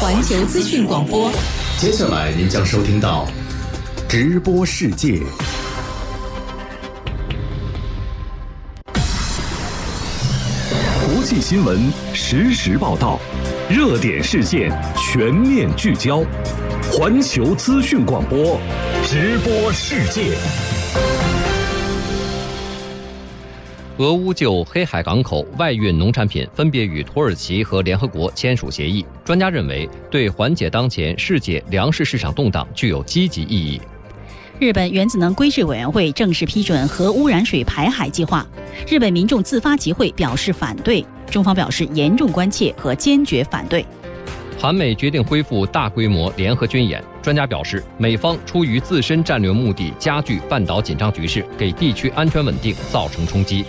环球资讯广播。接下来您将收听到直播世界。国际新闻实时报道，热点事件全面聚焦，环球资讯广播直播世界。俄乌就黑海港口外运农产品分别与土耳其和联合国签署协议，专家认为对缓解当前世界粮食市场动荡具有积极意义。日本原子能规制委员会正式批准核污染水排海计划，日本民众自发集会表示反对，中方表示严重关切和坚决反对。韩美决定恢复大规模联合军演，专家表示，美方出于自身战略目的，加剧半岛紧张局势，给地区安全稳定造成冲击。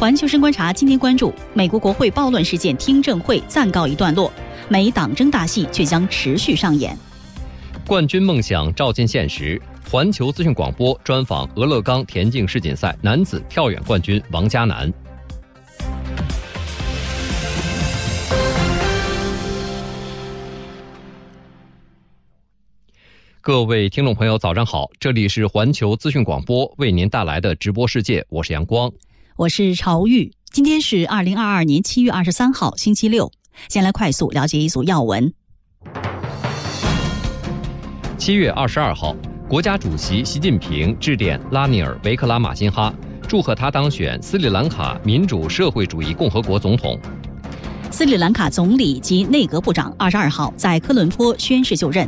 环球深观察今天关注美国国会暴乱事件听证会暂告一段落，美党争大戏却将持续上演。冠军梦想照进现实。环球资讯广播专访俄勒冈田径世锦赛男子跳远冠军王嘉男。各位听众朋友，早上好！这里是环球资讯广播为您带来的直播世界，我是阳光。我是朝玉，今天是二零二二年七月二十三号，星期六。先来快速了解一组要闻。七月二十二号，国家主席习近平致电拉尼尔·维克拉马辛哈，祝贺他当选斯里兰卡民主社会主义共和国总统。斯里兰卡总理及内阁部长二十二号在科伦坡宣誓就任，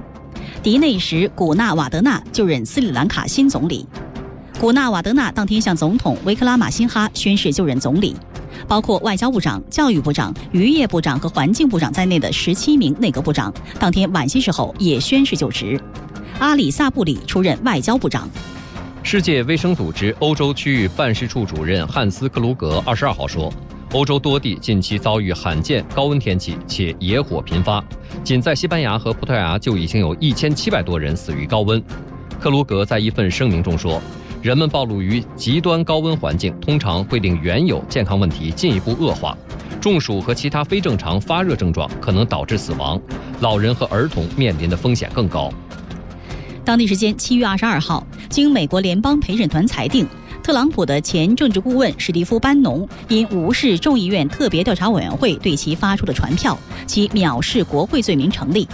迪内什·古纳瓦德纳就任斯里兰卡新总理。古纳瓦德纳当天向总统维克拉马辛哈宣誓就任总理，包括外交部长、教育部长、渔业部长和环境部长在内的十七名内阁部长，当天晚些时候也宣誓就职。阿里萨布里出任外交部长。世界卫生组织欧洲区域办事处主任汉斯克鲁格二十二号说，欧洲多地近期遭遇罕见高温天气，且野火频发，仅在西班牙和葡萄牙就已经有一千七百多人死于高温。克鲁格在一份声明中说。人们暴露于极端高温环境，通常会令原有健康问题进一步恶化。中暑和其他非正常发热症状可能导致死亡，老人和儿童面临的风险更高。当地时间七月二十二号，经美国联邦陪审团裁定，特朗普的前政治顾问史蒂夫·班农因无视众议院特别调查委员会对其发出的传票，其藐视国会罪名成立。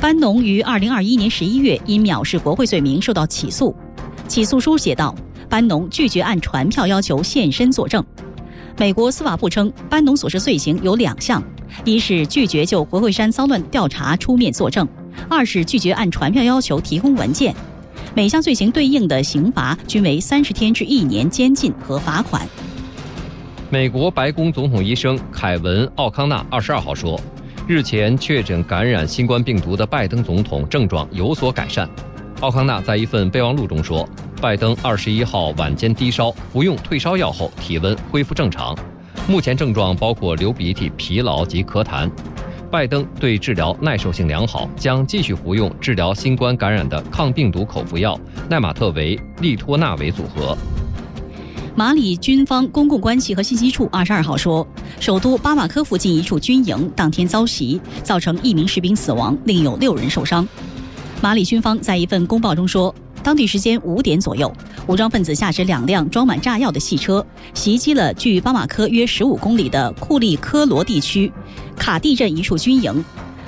班农于二零二一年十一月因藐视国会罪名受到起诉。起诉书写道：“班农拒绝按传票要求现身作证。”美国司法部称，班农所涉罪行有两项：一是拒绝就国会山骚乱调查出面作证；二是拒绝按传票要求提供文件。每项罪行对应的刑罚均为三十天至一年监禁和罚款。美国白宫总统医生凯文·奥康纳二十二号说，日前确诊感染新冠病毒的拜登总统症状有所改善。奥康纳在一份备忘录中说，拜登二十一号晚间低烧，服用退烧药后体温恢复正常，目前症状包括流鼻涕、疲劳及咳痰。拜登对治疗耐受性良好，将继续服用治疗新冠感染的抗病毒口服药奈玛特韦利托纳韦组合。马里军方公共关系和信息处二十二号说，首都巴马科附近一处军营当天遭袭，造成一名士兵死亡，另有六人受伤。马里军方在一份公报中说，当地时间五点左右，武装分子驾驶两辆装满炸药的汽车，袭击了距巴马科约十五公里的库利科罗地区卡蒂镇一处军营。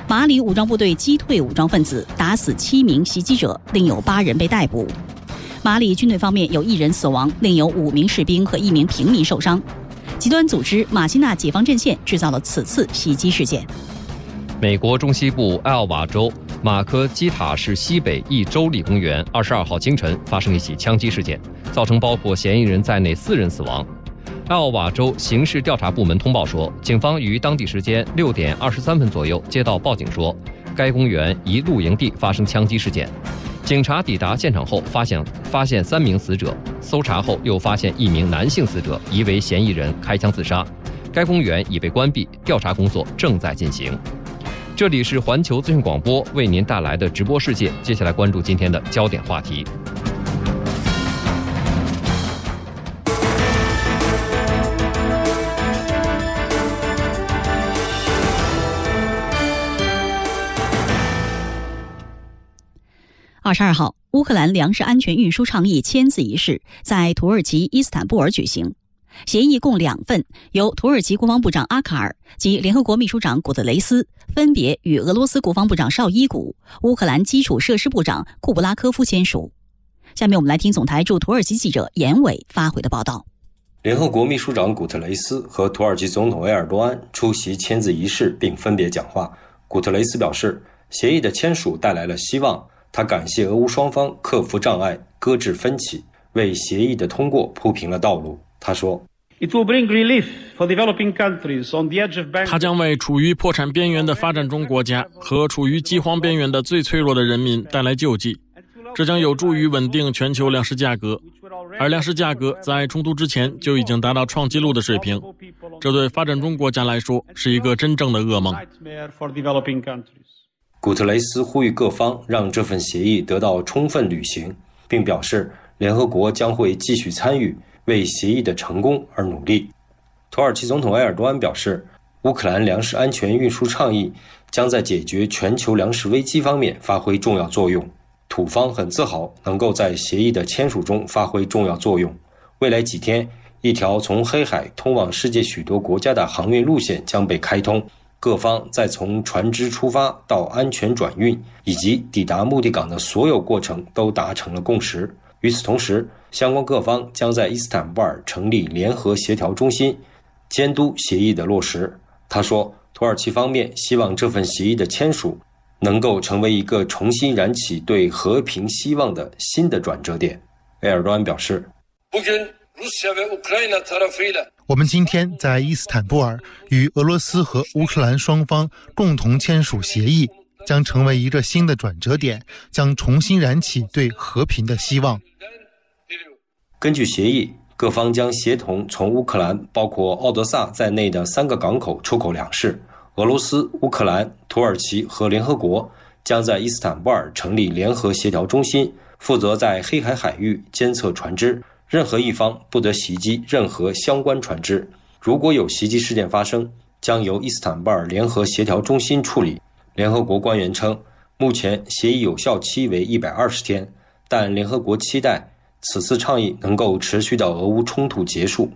马里武装部队击退武装分子，打死七名袭击者，另有八人被逮捕。马里军队方面有一人死亡，另有五名士兵和一名平民受伤。极端组织马西纳解放阵线制造了此次袭击事件。美国中西部艾奥瓦州。马科基塔市西北一州立公园，二十二号清晨发生一起枪击事件，造成包括嫌疑人在内四人死亡。奥瓦州刑事调查部门通报说，警方于当地时间六点二十三分左右接到报警，说该公园一露营地发生枪击事件。警察抵达现场后，发现发现三名死者，搜查后又发现一名男性死者，疑为嫌疑人开枪自杀。该公园已被关闭，调查工作正在进行。这里是环球资讯广播为您带来的直播世界接下来关注今天的焦点话题。二十二号乌克兰粮食安全运输倡议签字仪式在土耳其伊斯坦布尔举行。协议共两份，由土耳其国防部长阿卡尔及联合国秘书长古特雷斯分别与俄罗斯国防部长绍伊古、乌克兰基础设施部长库布拉科夫签署。下面我们来听总台驻土耳其记者严伟发回的报道。联合国秘书长古特雷斯和土耳其总统埃尔多安出席签字仪式，并分别讲话。古特雷斯表示，协议的签署带来了希望。他感谢俄乌双方克服障碍、搁置分歧，为协议的通过铺平了道路。他说：“它将为处于破产边缘的发展中国家和处于饥荒边缘的最脆弱的人民带来救济，这将有助于稳定全球粮食价格。而粮食价格在冲突之前就已经达到创纪录的水平，这对发展中国家来说是一个真正的噩梦。”古特雷斯呼吁各方让这份协议得到充分履行，并表示联合国将会继续参与，为协议的成功而努力。土耳其总统埃尔多安表示，乌克兰粮食安全运输倡议将在解决全球粮食危机方面发挥重要作用。土方很自豪能够在协议的签署中发挥重要作用。未来几天，一条从黑海通往世界许多国家的航运路线将被开通。各方在从船只出发到安全转运以及抵达目的港的所有过程都达成了共识。与此同时，相关各方将在伊斯坦布尔成立联合协调中心，监督协议的落实。他说，土耳其方面希望这份协议的签署能够成为一个重新燃起对和平希望的新的转折点。埃尔多安表示。我们今天在伊斯坦布尔与俄罗斯和乌克兰双方共同签署协议，将成为一个新的转折点，将重新燃起对和平的希望。根据协议，各方将协同从乌克兰包括奥德萨在内的三个港口出口粮食。俄罗斯、乌克兰、土耳其和联合国将在伊斯坦布尔成立联合协调中心，负责在黑海海域监测船只。任何一方不得袭击任何相关船只。如果有袭击事件发生，将由伊斯坦布尔联合协调中心处理。联合国官员称，目前协议有效期为一百二十天，但联合国期待此次倡议能够持续到俄乌冲突结束。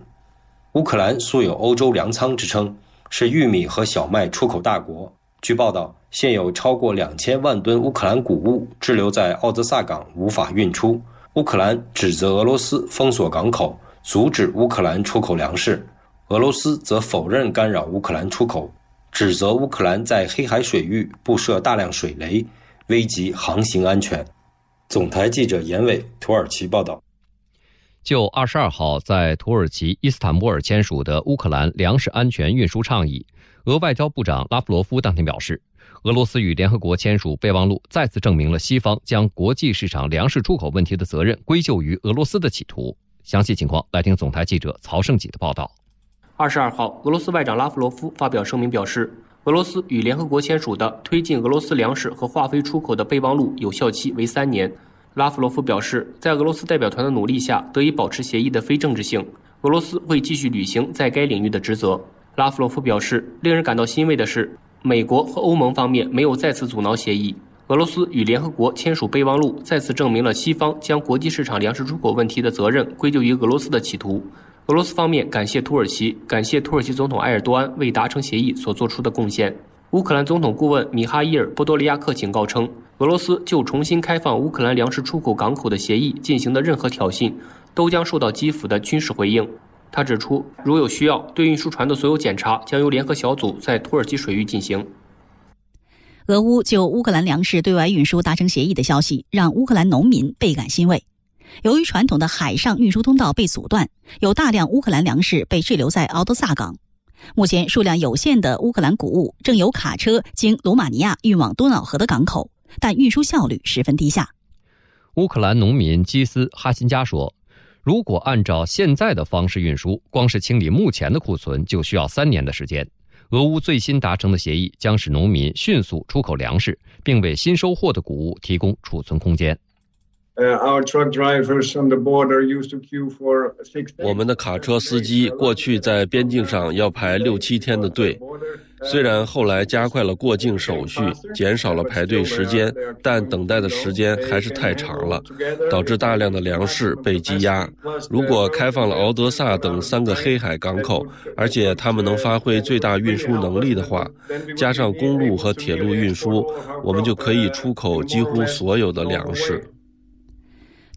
乌克兰素有“欧洲粮仓”之称，是玉米和小麦出口大国。据报道，现有超过两千万吨乌克兰谷物滞留在奥德萨港，无法运出。乌克兰指责俄罗斯封锁港口，阻止乌克兰出口粮食；俄罗斯则否认干扰乌克兰出口，指责乌克兰在黑海水域布设大量水雷，危及航行安全。总台记者严伟，土耳其报道。就二十二号在土耳其伊斯坦布尔签署的乌克兰粮食安全运输倡议，俄外交部长拉夫罗夫当天表示。俄罗斯与联合国签署备忘录，再次证明了西方将国际市场粮食出口问题的责任归咎于俄罗斯的企图。详细情况，来听总台记者曹胜己的报道。二十二号，俄罗斯外长拉夫罗夫发表声明表示，俄罗斯与联合国签署的推进俄罗斯粮食和化肥出口的备忘录有效期为三年。拉夫罗夫表示，在俄罗斯代表团的努力下，得以保持协议的非政治性。俄罗斯会继续履行在该领域的职责。拉夫罗夫表示，令人感到欣慰的是。美国和欧盟方面没有再次阻挠协议。俄罗斯与联合国签署备忘录，再次证明了西方将国际市场粮食出口问题的责任归咎于俄罗斯的企图。俄罗斯方面感谢土耳其，感谢土耳其总统埃尔多安为达成协议所做出的贡献。乌克兰总统顾问米哈伊尔·波多利亚克警告称，俄罗斯就重新开放乌克兰粮食出口港口的协议进行的任何挑衅，都将受到基辅的军事回应。他指出，如有需要，对运输船的所有检查将由联合小组在土耳其水域进行。俄乌就乌克兰粮食对外运输达成协议的消息，让乌克兰农民倍感欣慰。由于传统的海上运输通道被阻断，有大量乌克兰粮食被滞留在敖德萨港。目前，数量有限的乌克兰谷物正由卡车经罗马尼亚运往多瑙河的港口，但运输效率十分低下。乌克兰农民基斯哈辛加说。如果按照现在的方式运输，光是清理目前的库存就需要三年的时间。俄乌最新达成的协议将使农民迅速出口粮食，并为新收获的谷物提供储存空间。我们的卡车司机过去在边境上要排六七天的队。虽然后来加快了过境手续，减少了排队时间，但等待的时间还是太长了，导致大量的粮食被积压。如果开放了敖德萨等三个黑海港口，而且他们能发挥最大运输能力的话，加上公路和铁路运输，我们就可以出口几乎所有的粮食。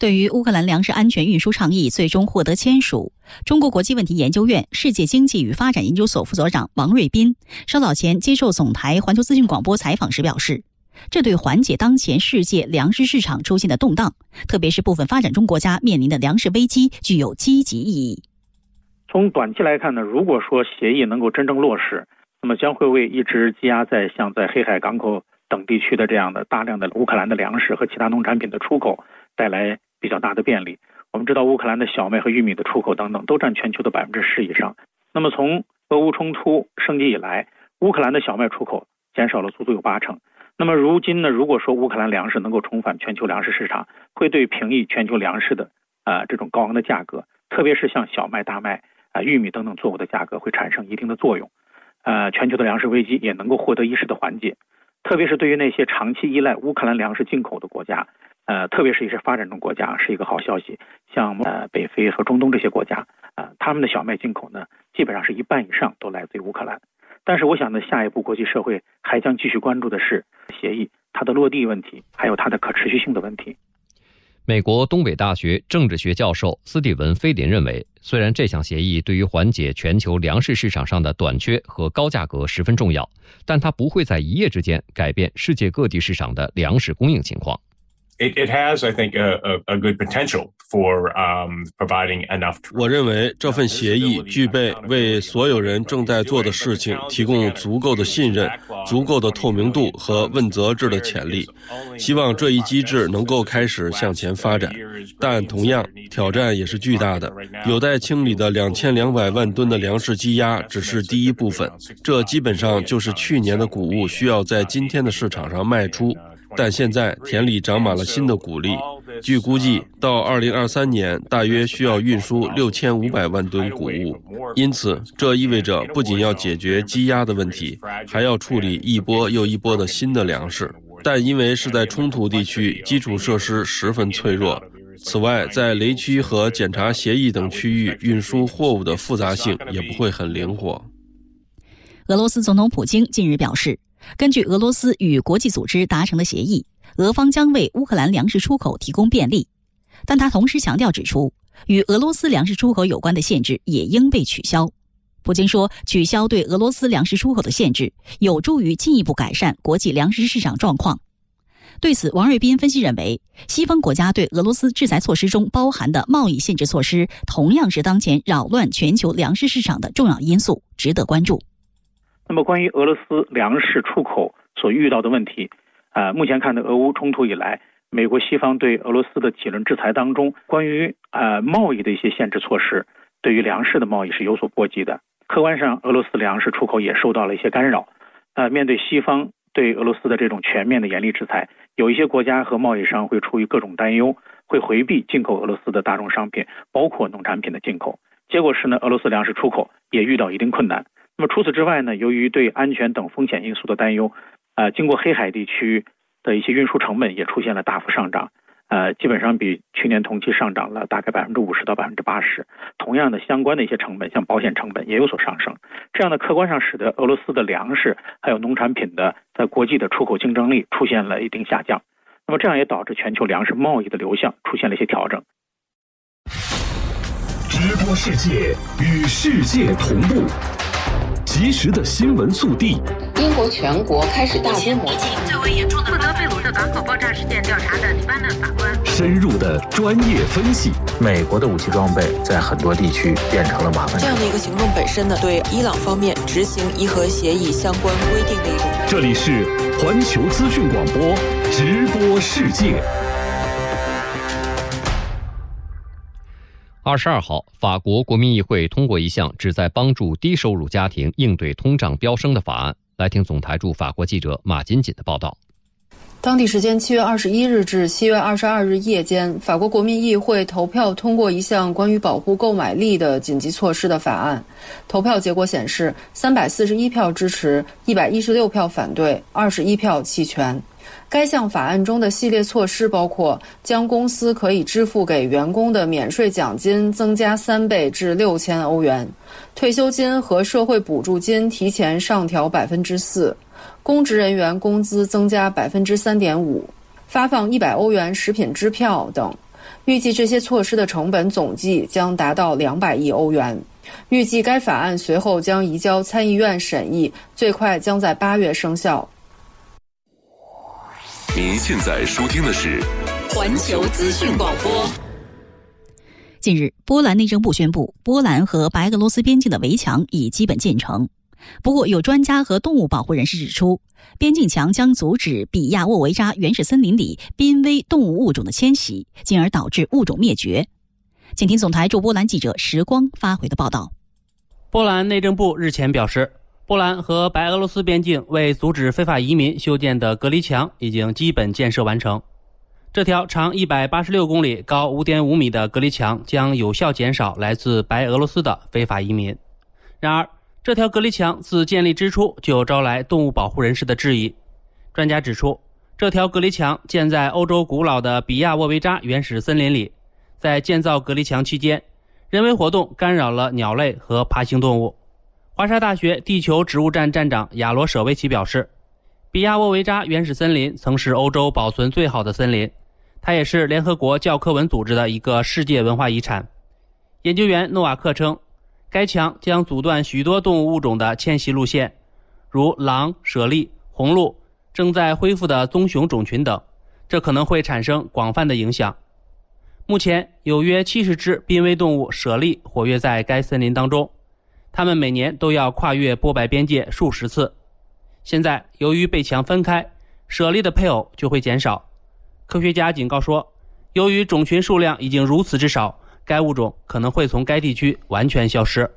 对于乌克兰粮食安全运输倡议最终获得签署，中国国际问题研究院世界经济与发展研究所副所长王瑞斌稍早前接受总台环球资讯广播采访时表示，这对缓解当前世界粮食市场出现的动荡，特别是部分发展中国家面临的粮食危机，具有积极意义。从短期来看呢，如果说协议能够真正落实，那么将会为一直积压在像在黑海港口等地区的这样的大量的乌克兰的粮食和其他农产品的出口带来。比较大的便利。我们知道，乌克兰的小麦和玉米的出口等等都占全球的百分之十以上。那么，从俄乌冲突升级以来，乌克兰的小麦出口减少了足足有八成。那么，如今呢？如果说乌克兰粮食能够重返全球粮食市场，会对平抑全球粮食的啊这种高昂的价格，特别是像小麦、大麦啊、玉米等等作物的价格会产生一定的作用。呃，全球的粮食危机也能够获得一时的缓解。特别是对于那些长期依赖乌克兰粮食进口的国家。呃，特别是一些发展中国家是一个好消息，像呃北非和中东这些国家，啊，他们的小麦进口呢，基本上是一半以上都来自于乌克兰。但是，我想呢，下一步国际社会还将继续关注的是协议它的落地问题，还有它的可持续性的问题。美国东北大学政治学教授斯蒂文·菲林认为，虽然这项协议对于缓解全球粮食市场上的短缺和高价格十分重要，但它不会在一夜之间改变世界各地市场的粮食供应情况。It it has I think a a good potential for um providing enough. 我认为这份协议具备为所有人正在做的事情提供足够的信任、足够的透明度和问责制的潜力。希望这一机制能够开始向前发展，但同样挑战也是巨大的。有待清理的两千两百万吨的粮食积压只是第一部分，这基本上就是去年的谷物需要在今天的市场上卖出。但现在田里长满了新的谷粒，据估计，到二零二三年大约需要运输六千五百万吨谷物。因此，这意味着不仅要解决积压的问题，还要处理一波又一波的新的粮食。但因为是在冲突地区，基础设施十分脆弱。此外，在雷区和检查协议等区域运输货物的复杂性也不会很灵活。俄罗斯总统普京近日表示。根据俄罗斯与国际组织达成的协议，俄方将为乌克兰粮食出口提供便利，但他同时强调指出，与俄罗斯粮食出口有关的限制也应被取消。普京说，取消对俄罗斯粮食出口的限制，有助于进一步改善国际粮食市场状况。对此，王瑞斌分析认为，西方国家对俄罗斯制裁措施中包含的贸易限制措施，同样是当前扰乱全球粮食市场的重要因素，值得关注。那么，关于俄罗斯粮食出口所遇到的问题，啊，目前看的俄乌冲突以来，美国西方对俄罗斯的几轮制裁当中，关于呃贸易的一些限制措施，对于粮食的贸易是有所波及的。客观上，俄罗斯粮食出口也受到了一些干扰。呃，面对西方对俄罗斯的这种全面的严厉制裁，有一些国家和贸易商会出于各种担忧，会回避进口俄罗斯的大众商品，包括农产品的进口。结果是呢，俄罗斯粮食出口也遇到一定困难。那么除此之外呢？由于对安全等风险因素的担忧，呃，经过黑海地区的一些运输成本也出现了大幅上涨，呃，基本上比去年同期上涨了大概百分之五十到百分之八十。同样的，相关的一些成本，像保险成本也有所上升。这样的客观上使得俄罗斯的粮食还有农产品的在国际的出口竞争力出现了一定下降。那么这样也导致全球粮食贸易的流向出现了一些调整。直播世界与世界同步。及时的新闻速递。英国全国开始大规模。疫情最为严重的负责贝鲁特港口爆炸事件调查的黎巴嫩法官。深入的专业分析。美国的武器装备在很多地区变成了麻烦。这样的一个行动本身呢，对伊朗方面执行伊核协议相关规定的一种。这里是环球资讯广播直播世界。二十二号，法国国民议会通过一项旨在帮助低收入家庭应对通胀飙升的法案。来听总台驻法国记者马金锦的报道。当地时间七月二十一日至七月二十二日夜间，法国国民议会投票通过一项关于保护购买力的紧急措施的法案。投票结果显示，三百四十一票支持，一百一十六票反对，二十一票弃权。该项法案中的系列措施包括将公司可以支付给员工的免税奖金增加三倍至六千欧元，退休金和社会补助金提前上调百分之四。公职人员工资增加百分之三点五，发放一百欧元食品支票等。预计这些措施的成本总计将达到两百亿欧元。预计该法案随后将移交参议院审议，最快将在八月生效。您现在收听的是环球资讯广播。近日，波兰内政部宣布，波兰和白俄罗斯边境的围墙已基本建成。不过，有专家和动物保护人士指出，边境墙将阻止比亚沃维扎原始森林里濒危动物物种的迁徙，进而导致物种灭绝。请听总台驻波兰记者时光发回的报道。波兰内政部日前表示，波兰和白俄罗斯边境为阻止非法移民修建的隔离墙已经基本建设完成。这条长一百八十六公里、高五点五米的隔离墙将有效减少来自白俄罗斯的非法移民。然而，这条隔离墙自建立之初就招来动物保护人士的质疑。专家指出，这条隔离墙建在欧洲古老的比亚沃维扎原始森林里，在建造隔离墙期间，人为活动干扰了鸟类和爬行动物。华沙大学地球植物站站长亚罗舍维奇表示，比亚沃维扎原始森林曾是欧洲保存最好的森林，它也是联合国教科文组织的一个世界文化遗产。研究员诺瓦克称。该墙将阻断许多动物物种的迁徙路线，如狼、猞猁、红鹿、正在恢复的棕熊种群等，这可能会产生广泛的影响。目前有约七十只濒危动物猞猁活跃在该森林当中，他们每年都要跨越波白边界数十次。现在由于被墙分开，猞猁的配偶就会减少。科学家警告说，由于种群数量已经如此之少。该物种可能会从该地区完全消失。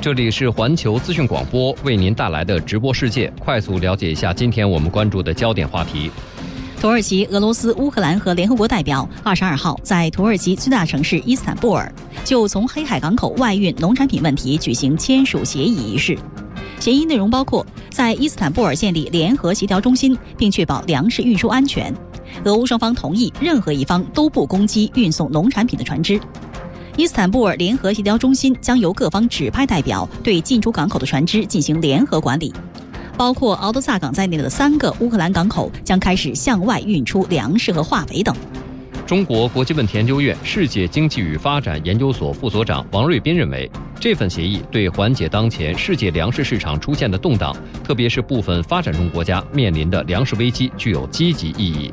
这里是环球资讯广播为您带来的直播世界，快速了解一下今天我们关注的焦点话题。土耳其、俄罗斯、乌克兰和联合国代表二十二号在土耳其最大城市伊斯坦布尔就从黑海港口外运农产品问题举行签署协议仪式。协议内容包括在伊斯坦布尔建立联合协调中心，并确保粮食运输安全。俄乌双方同意，任何一方都不攻击运送农产品的船只。伊斯坦布尔联合协调中心将由各方指派代表对进出港口的船只进行联合管理，包括敖德萨港在内的三个乌克兰港口将开始向外运出粮食和化肥等。中国国际问题研究院世界经济与发展研究所副所长王瑞斌认为，这份协议对缓解当前世界粮食市场出现的动荡，特别是部分发展中国家面临的粮食危机，具有积极意义。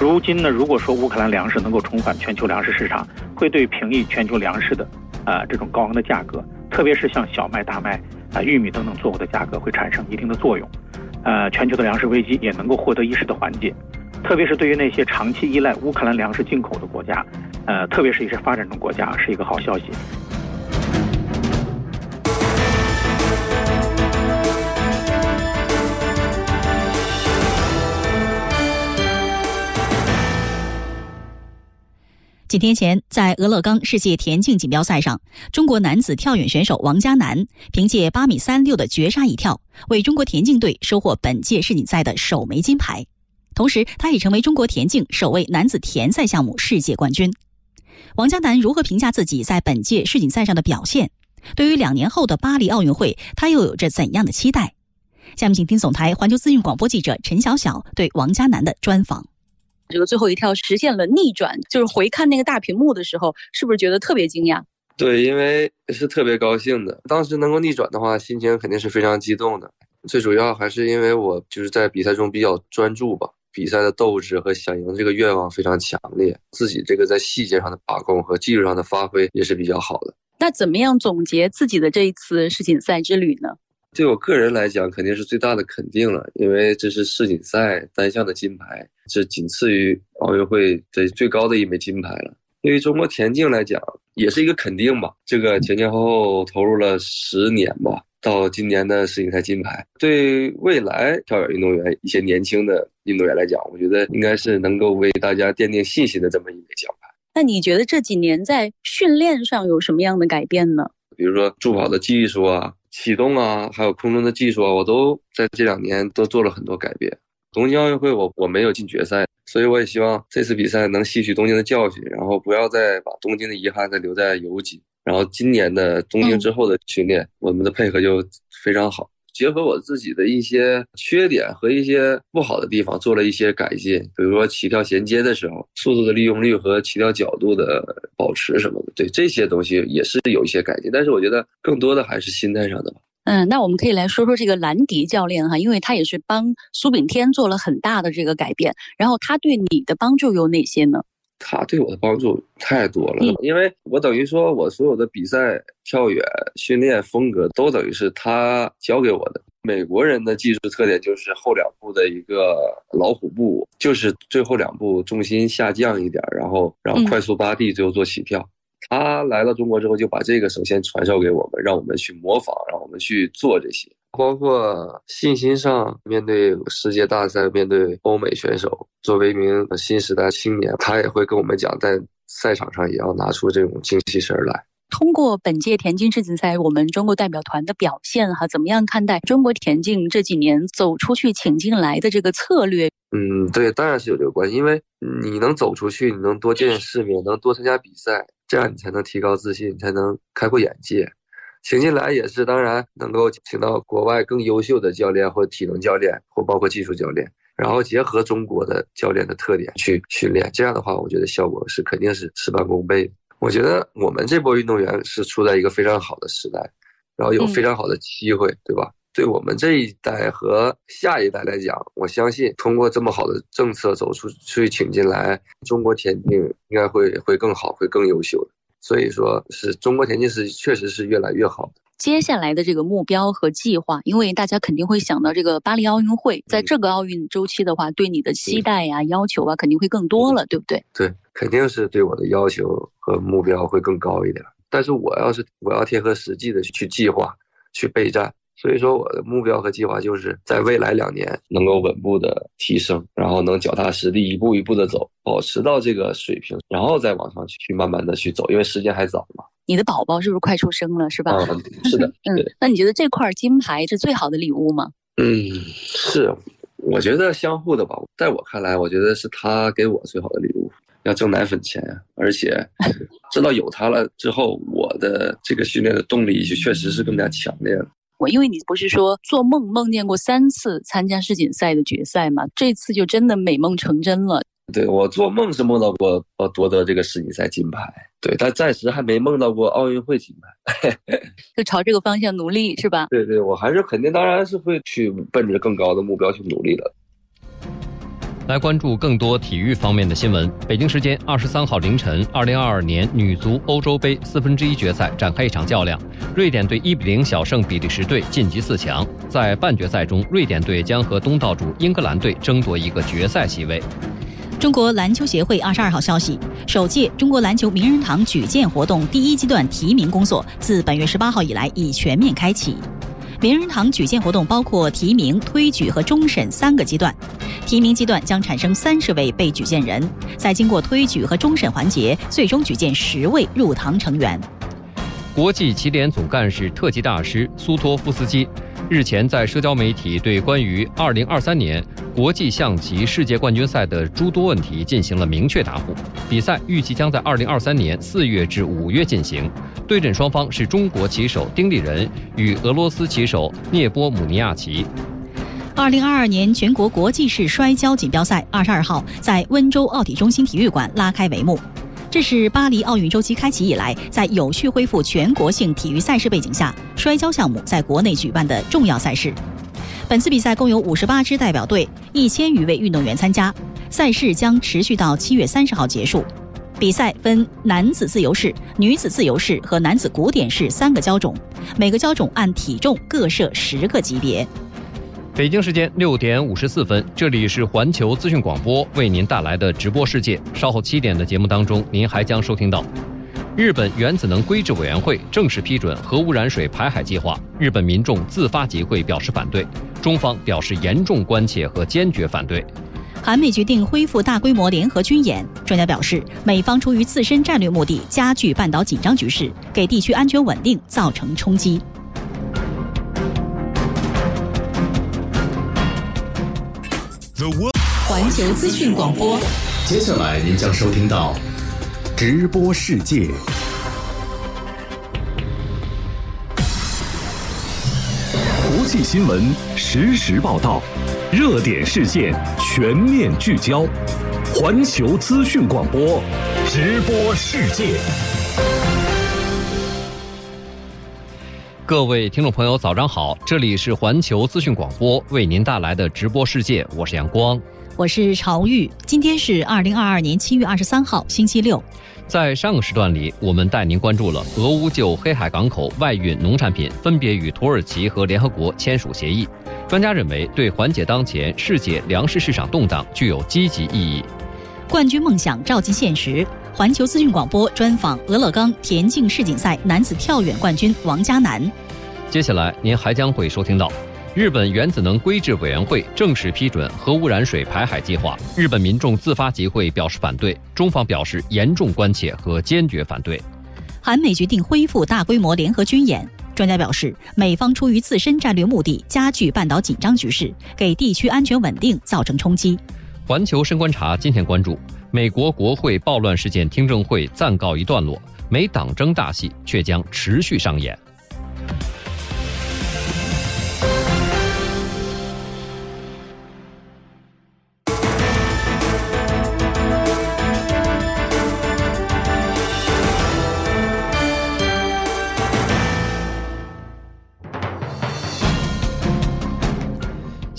如今呢，如果说乌克兰粮食能够重返全球粮食市场，会对平抑全球粮食的啊这种高昂的价格，特别是像小麦、大麦啊、玉米等等作物的价格，会产生一定的作用。呃，全球的粮食危机也能够获得一时的缓解。特别是对于那些长期依赖乌克兰粮食进口的国家，呃，特别是一些发展中国家，是一个好消息。几天前，在俄勒冈世界田径锦标赛上，中国男子跳远选手王嘉男凭借八米三六的绝杀一跳，为中国田径队收获本届世锦赛的首枚金牌。同时，他也成为中国田径首位男子田赛项目世界冠军。王嘉男如何评价自己在本届世锦赛上的表现？对于两年后的巴黎奥运会，他又有着怎样的期待？下面请听总台环球资讯广播记者陈晓晓对王嘉男的专访。这个最后一跳实现了逆转，就是回看那个大屏幕的时候，是不是觉得特别惊讶？对，因为是特别高兴的。当时能够逆转的话，心情肯定是非常激动的。最主要还是因为我就是在比赛中比较专注吧。比赛的斗志和想赢这个愿望非常强烈，自己这个在细节上的把控和技术上的发挥也是比较好的。那怎么样总结自己的这一次世锦赛之旅呢？对我个人来讲，肯定是最大的肯定了，因为这是世锦赛单项的金牌，是仅次于奥运会的最高的一枚金牌了。对于中国田径来讲，也是一个肯定吧。这个前前后后投入了十年吧。到今年的世锦赛金牌，对未来跳远运动员一些年轻的运动员来讲，我觉得应该是能够为大家奠定信心的这么一枚奖牌。那你觉得这几年在训练上有什么样的改变呢？比如说助跑的技术啊、启动啊，还有空中的技术啊，我都在这两年都做了很多改变。东京奥运会我我没有进决赛，所以我也希望这次比赛能吸取东京的教训，然后不要再把东京的遗憾再留在游记。然后今年的东京之后的训练，我们的配合就非常好。结合我自己的一些缺点和一些不好的地方，做了一些改进。比如说起跳衔接的时候，速度的利用率和起跳角度的保持什么的，对这些东西也是有一些改进。但是我觉得更多的还是心态上的吧。嗯，那我们可以来说说这个兰迪教练哈，因为他也是帮苏炳添做了很大的这个改变。然后他对你的帮助有哪些呢？他对我的帮助太多了，因为我等于说我所有的比赛、跳远、训练风格都等于是他教给我的。美国人的技术特点就是后两步的一个老虎步，就是最后两步重心下降一点，然后然后快速扒地，最后做起跳。他来到中国之后，就把这个首先传授给我们，让我们去模仿，让我们去做这些。包括信心上，面对世界大赛，面对欧美选手，作为一名新时代青年，他也会跟我们讲，在赛场上也要拿出这种精气神来。通过本届田径世锦赛，我们中国代表团的表现，哈，怎么样看待中国田径这几年走出去请进来的这个策略？嗯，对，当然是有这个关系，因为你能走出去，你能多见世面，能多参加比赛，这样你才能提高自信，才能开阔眼界。请进来也是，当然能够请到国外更优秀的教练，或体能教练，或包括技术教练，然后结合中国的教练的特点去训练。这样的话，我觉得效果是肯定是事半功倍。我觉得我们这波运动员是处在一个非常好的时代，然后有非常好的机会，对吧？对我们这一代和下一代来讲，我相信通过这么好的政策走出去请进来，中国田径应该会会更好，会更优秀的。所以说是中国田径是确实是越来越好的。接下来的这个目标和计划，因为大家肯定会想到这个巴黎奥运会，在这个奥运周期的话，对你的期待呀、要求啊，肯定会更多了，对不对？对，肯定是对我的要求和目标会更高一点。但是我要是我要贴合实际的去计划、去备战。所以说，我的目标和计划就是在未来两年能够稳步的提升，然后能脚踏实地，一步一步的走，保持到这个水平，然后再往上去，去慢慢的去走，因为时间还早嘛。你的宝宝是不是快出生了？是吧？嗯，是的。嗯，那你觉得这块金牌是最好的礼物吗？嗯，是，我觉得相互的吧。在我看来，我觉得是他给我最好的礼物。要挣奶粉钱呀，而且知道有他了之后，我的这个训练的动力就确实是更加强烈了。我因为你不是说做梦梦见过三次参加世锦赛的决赛吗？这次就真的美梦成真了。对我做梦是梦到过呃夺得这个世锦赛金牌，对，但暂时还没梦到过奥运会金牌。就朝这个方向努力是吧？对对，我还是肯定，当然是会去奔着更高的目标去努力的。来关注更多体育方面的新闻。北京时间二十三号凌晨，二零二二年女足欧洲杯四分之一决赛展开一场较量，瑞典队一比零小胜比利时队晋级四强。在半决赛中，瑞典队将和东道主英格兰队争夺一个决赛席位。中国篮球协会二十二号消息，首届中国篮球名人堂举荐活动第一阶段提名工作自本月十八号以来已全面开启。名人堂举荐活动包括提名、推举和终审三个阶段。提名阶段将产生三十位被举荐人，在经过推举和终审环节，最终举荐十位入堂成员。国际棋联总干事、特级大师苏托夫斯基日前在社交媒体对关于二零二三年国际象棋世界冠军赛的诸多问题进行了明确答复。比赛预计将在二零二三年四月至五月进行，对阵双方是中国棋手丁立人与俄罗斯棋手涅波姆尼亚奇。二零二二年全国国际式摔跤锦标赛二十二号在温州奥体中心体育馆拉开帷幕。这是巴黎奥运周期开启以来，在有序恢复全国性体育赛事背景下，摔跤项目在国内举办的重要赛事。本次比赛共有五十八支代表队，一千余位运动员参加。赛事将持续到七月三十号结束。比赛分男子自由式、女子自由式和男子古典式三个胶种，每个胶种按体重各设十个级别。北京时间六点五十四分，这里是环球资讯广播为您带来的直播世界。稍后七点的节目当中，您还将收听到日本原子能规制委员会正式批准核污染水排海计划，日本民众自发集会表示反对，中方表示严重关切和坚决反对。韩美决定恢复大规模联合军演，专家表示，美方出于自身战略目的，加剧半岛紧张局势，给地区安全稳定造成冲击。环球资讯广播，接下来您将收听到直播世界。国际新闻实时报道，热点事件全面聚焦。环球资讯广播，直播世界。各位听众朋友，早上好！这里是环球资讯广播为您带来的直播世界，我是阳光，我是朝玉。今天是二零二二年七月二十三号，星期六。在上个时段里，我们带您关注了俄乌就黑海港口外运农产品分别与土耳其和联合国签署协议。专家认为，对缓解当前世界粮食市场动荡具有积极意义。冠军梦想照进现实。环球资讯广播专访俄勒冈田径世锦赛男子跳远冠军王嘉男。接下来，您还将会收听到。日本原子能规制委员会正式批准核污染水排海计划，日本民众自发集会表示反对，中方表示严重关切和坚决反对。韩美决定恢复大规模联合军演，专家表示，美方出于自身战略目的，加剧半岛紧张局势，给地区安全稳定造成冲击。环球深观察今天关注，美国国会暴乱事件听证会暂告一段落，美党争大戏却将持续上演。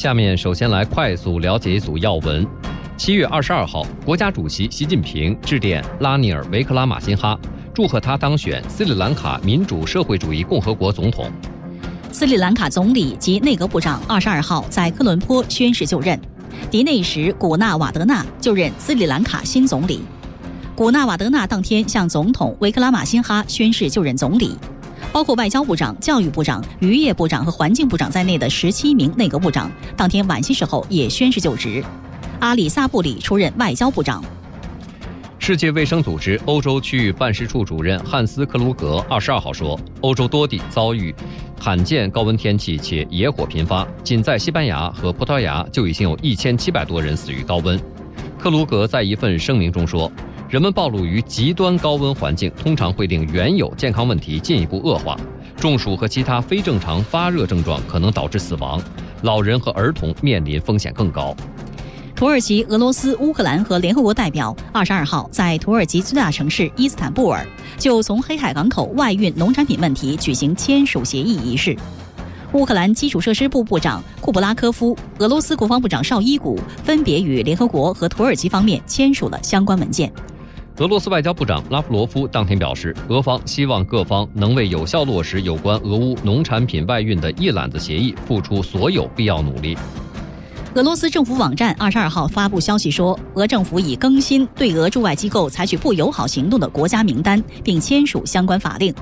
下面首先来快速了解一组要闻。七月二十二号，国家主席习近平致电拉尼尔·维克拉马辛哈，祝贺他当选斯里兰卡民主社会主义共和国总统。斯里兰卡总理及内阁部长二十二号在科伦坡宣誓就任，迪内什·古纳瓦德纳就任斯里兰卡新总理。古纳瓦德纳当天向总统维克拉马辛哈宣誓就任总理。包括外交部长、教育部长、渔业部长和环境部长在内的十七名内阁部长，当天晚些时候也宣誓就职。阿里萨布里出任外交部长。世界卫生组织欧洲区域办事处主任汉斯·克鲁格二十二号说，欧洲多地遭遇罕见高温天气，且野火频发。仅在西班牙和葡萄牙就已经有一千七百多人死于高温。克鲁格在一份声明中说。人们暴露于极端高温环境，通常会令原有健康问题进一步恶化，中暑和其他非正常发热症状可能导致死亡，老人和儿童面临风险更高。土耳其、俄罗斯、乌克兰和联合国代表二十二号在土耳其最大城市伊斯坦布尔就从黑海港口外运农产品问题举行签署协议仪式。乌克兰基础设施部部长库布拉科夫、俄罗斯国防部长绍伊古分别与联合国和土耳其方面签署了相关文件。俄罗斯外交部长拉夫罗夫当天表示，俄方希望各方能为有效落实有关俄乌农产品外运的一揽子协议付出所有必要努力。俄罗斯政府网站二十二号发布消息说，俄政府已更新对俄驻外机构采取不友好行动的国家名单，并签署相关法令。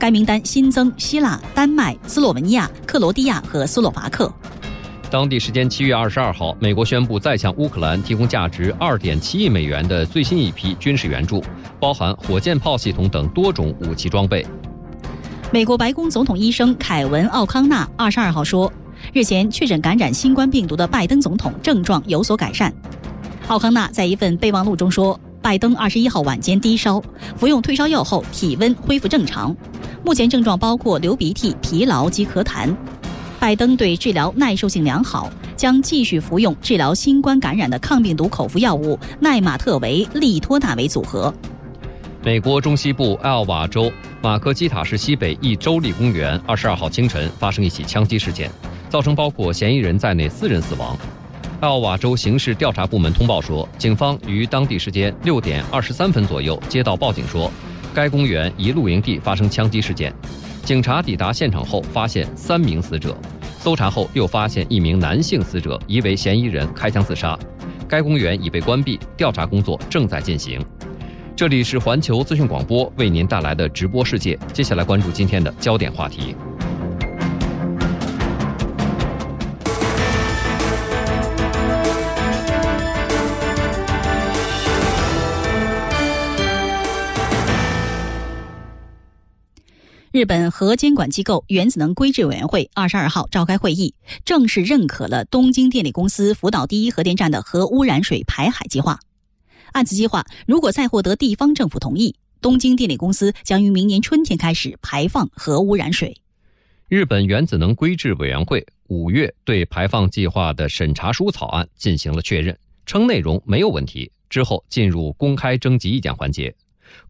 该名单新增希腊、丹麦、斯洛文尼亚、克罗地亚和斯洛伐克。当地时间七月二十二号，美国宣布再向乌克兰提供价值二点七亿美元的最新一批军事援助，包含火箭炮系统等多种武器装备。美国白宫总统医生凯文·奥康纳二十二号说，日前确诊感染新冠病毒的拜登总统症状有所改善。奥康纳在一份备忘录中说，拜登二十一号晚间低烧，服用退烧药后体温恢复正常，目前症状包括流鼻涕、疲劳及咳痰。拜登对治疗耐受性良好，将继续服用治疗新冠感染的抗病毒口服药物奈玛特韦利托纳韦组合。美国中西部艾奥瓦州马科基塔市西北一州立公园二十二号清晨发生一起枪击事件，造成包括嫌疑人在内四人死亡。艾奥瓦州刑事调查部门通报说，警方于当地时间六点二十三分左右接到报警说，该公园一露营地发生枪击事件。警察抵达现场后，发现三名死者。搜查后，又发现一名男性死者，疑为嫌疑人开枪自杀。该公园已被关闭，调查工作正在进行。这里是环球资讯广播为您带来的直播世界。接下来关注今天的焦点话题。日本核监管机构原子能规制委员会二十二号召开会议，正式认可了东京电力公司福岛第一核电站的核污染水排海计划。按此计划，如果再获得地方政府同意，东京电力公司将于明年春天开始排放核污染水。日本原子能规制委员会五月对排放计划的审查书草案进行了确认，称内容没有问题。之后进入公开征集意见环节。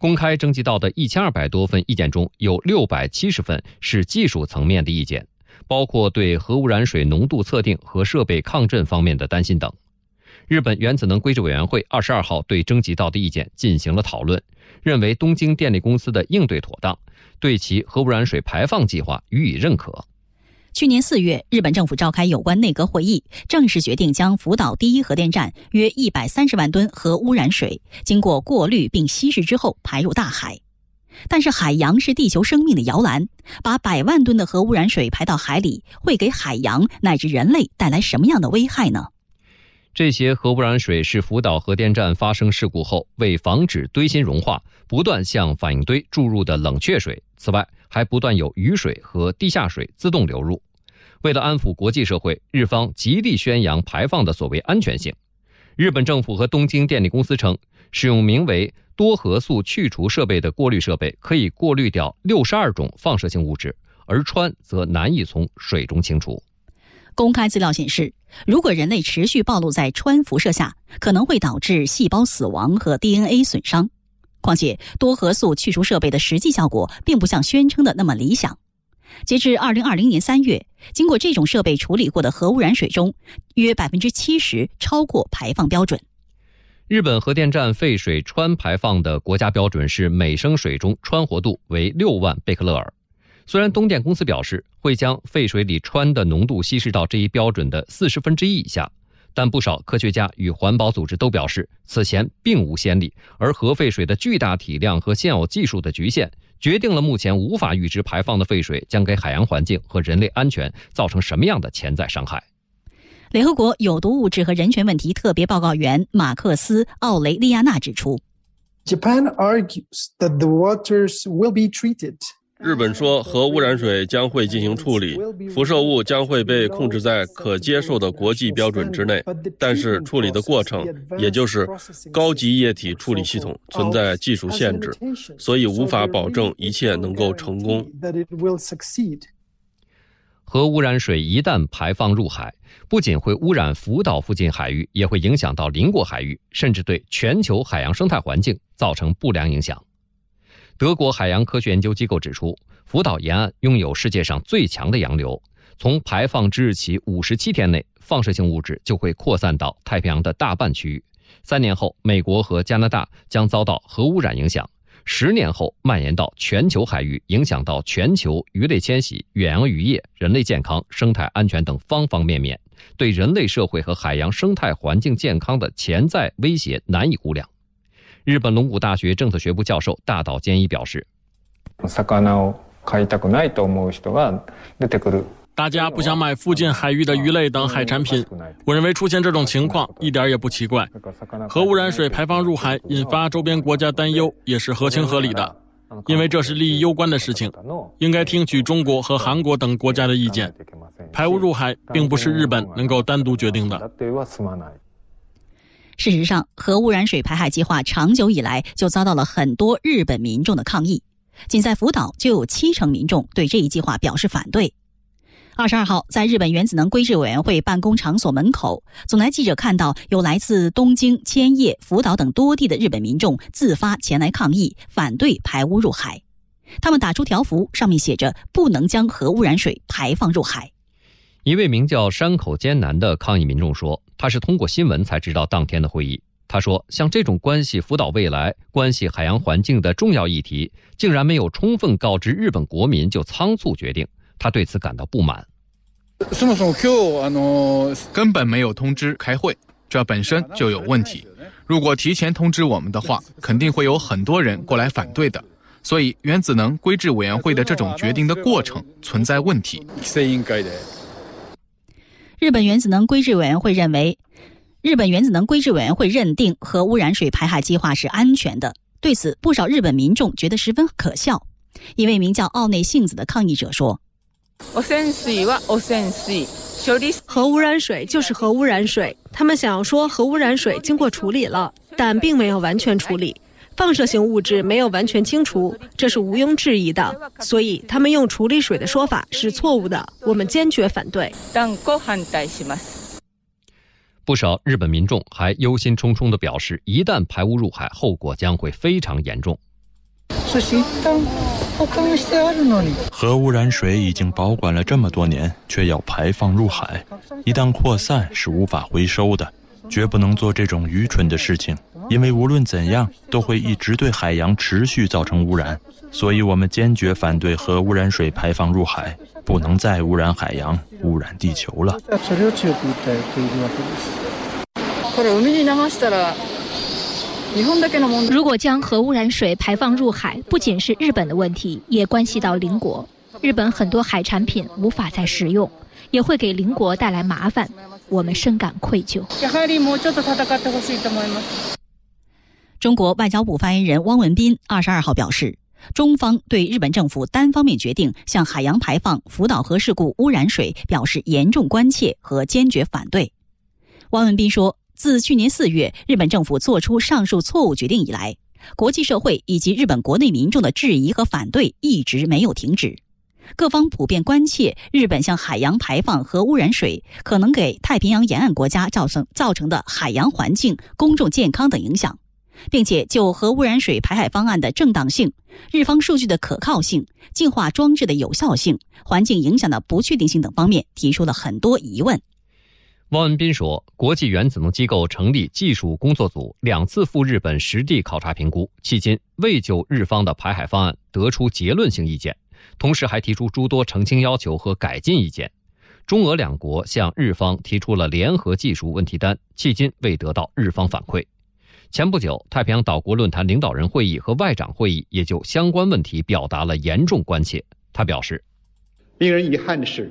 公开征集到的一千二百多份意见中，有六百七十份是技术层面的意见，包括对核污染水浓度测定和设备抗震方面的担心等。日本原子能规制委员会二十二号对征集到的意见进行了讨论，认为东京电力公司的应对妥当，对其核污染水排放计划予以认可。去年四月，日本政府召开有关内阁会议，正式决定将福岛第一核电站约一百三十万吨核污染水经过过滤并稀释之后排入大海。但是，海洋是地球生命的摇篮，把百万吨的核污染水排到海里，会给海洋乃至人类带来什么样的危害呢？这些核污染水是福岛核电站发生事故后，为防止堆芯融化，不断向反应堆注入的冷却水。此外，还不断有雨水和地下水自动流入。为了安抚国际社会，日方极力宣扬排放的所谓安全性。日本政府和东京电力公司称，使用名为多核素去除设备的过滤设备可以过滤掉六十二种放射性物质，而氚则难以从水中清除。公开资料显示，如果人类持续暴露在氚辐射下，可能会导致细胞死亡和 DNA 损伤。况且，多核素去除设备的实际效果并不像宣称的那么理想。截至二零二零年三月，经过这种设备处理过的核污染水中，约百分之七十超过排放标准。日本核电站废水氚排放的国家标准是每升水中氚活度为六万贝克勒尔。虽然东电公司表示会将废水里氚的浓度稀释到这一标准的四十分之一以下。但不少科学家与环保组织都表示，此前并无先例，而核废水的巨大体量和现有技术的局限，决定了目前无法预知排放的废水将给海洋环境和人类安全造成什么样的潜在伤害。联合国有毒物质和人权问题特别报告员马克思·奥雷利亚纳指出，Japan argues that the waters will be treated. 日本说，核污染水将会进行处理，辐射物将会被控制在可接受的国际标准之内。但是，处理的过程，也就是高级液体处理系统，存在技术限制，所以无法保证一切能够成功。核污染水一旦排放入海，不仅会污染福岛附近海域，也会影响到邻国海域，甚至对全球海洋生态环境造成不良影响。德国海洋科学研究机构指出，福岛沿岸拥有世界上最强的洋流。从排放之日起五十七天内，放射性物质就会扩散到太平洋的大半区域。三年后，美国和加拿大将遭到核污染影响；十年后，蔓延到全球海域，影响到全球鱼类迁徙、远洋渔业、人类健康、生态安全等方方面面，对人类社会和海洋生态环境健康的潜在威胁难以估量。日本龙谷大学政策学部教授大岛健一表示：“大家不想买附近海域的鱼类等海产品，我认为出现这种情况一点也不奇怪。核污染水排放入海，引发周边国家担忧，也是合情合理的，因为这是利益攸关的事情，应该听取中国和韩国等国家的意见。排污入海并不是日本能够单独决定的。”事实上，核污染水排海计划长久以来就遭到了很多日本民众的抗议。仅在福岛，就有七成民众对这一计划表示反对。二十二号，在日本原子能规制委员会办公场所门口，总台记者看到有来自东京、千叶、福岛等多地的日本民众自发前来抗议，反对排污入海。他们打出条幅，上面写着“不能将核污染水排放入海”。一位名叫山口艰难的抗议民众说：“他是通过新闻才知道当天的会议。他说，像这种关系福岛未来、关系海洋环境的重要议题，竟然没有充分告知日本国民就仓促决定，他对此感到不满。根本没有通知开会，这本身就有问题。”如果提前通知我们的话，肯定会有很多人过来反对的。所以，原子能规制委员会的这种决定的过程存在问题。日本原子能规制委员会认为，日本原子能规制委员会认定核污染水排海计划是安全的。对此，不少日本民众觉得十分可笑。一位名叫奥内幸子的抗议者说：“核污染水就是核污染水，他们想要说核污染水经过处理了，但并没有完全处理。”放射性物质没有完全清除，这是毋庸置疑的。所以他们用处理水的说法是错误的，我们坚决反对。不少日本民众还忧心忡忡地表示，一旦排污入海，后果将会非常严重。核污染水已经保管了这么多年，却要排放入海，一旦扩散是无法回收的，绝不能做这种愚蠢的事情。因为无论怎样，都会一直对海洋持续造成污染，所以我们坚决反对核污染水排放入海，不能再污染海洋、污染地球了。如果将核污染水排放入海，不仅是日本的问题，也关系到邻国。日本很多海产品无法再食用，也会给邻国带来麻烦，我们深感愧疚。中国外交部发言人汪文斌二十二号表示，中方对日本政府单方面决定向海洋排放福岛核事故污染水表示严重关切和坚决反对。汪文斌说，自去年四月日本政府做出上述错误决定以来，国际社会以及日本国内民众的质疑和反对一直没有停止，各方普遍关切日本向海洋排放核污染水可能给太平洋沿岸国家造成造成的海洋环境、公众健康等影响。并且就核污染水排海方案的正当性、日方数据的可靠性、净化装置的有效性、环境影响的不确定性等方面提出了很多疑问。汪文斌说，国际原子能机构成立技术工作组，两次赴日本实地考察评估，迄今未就日方的排海方案得出结论性意见，同时还提出诸多澄清要求和改进意见。中俄两国向日方提出了联合技术问题单，迄今未得到日方反馈。前不久，太平洋岛国论坛领导人会议和外长会议也就相关问题表达了严重关切。他表示，令人遗憾的是，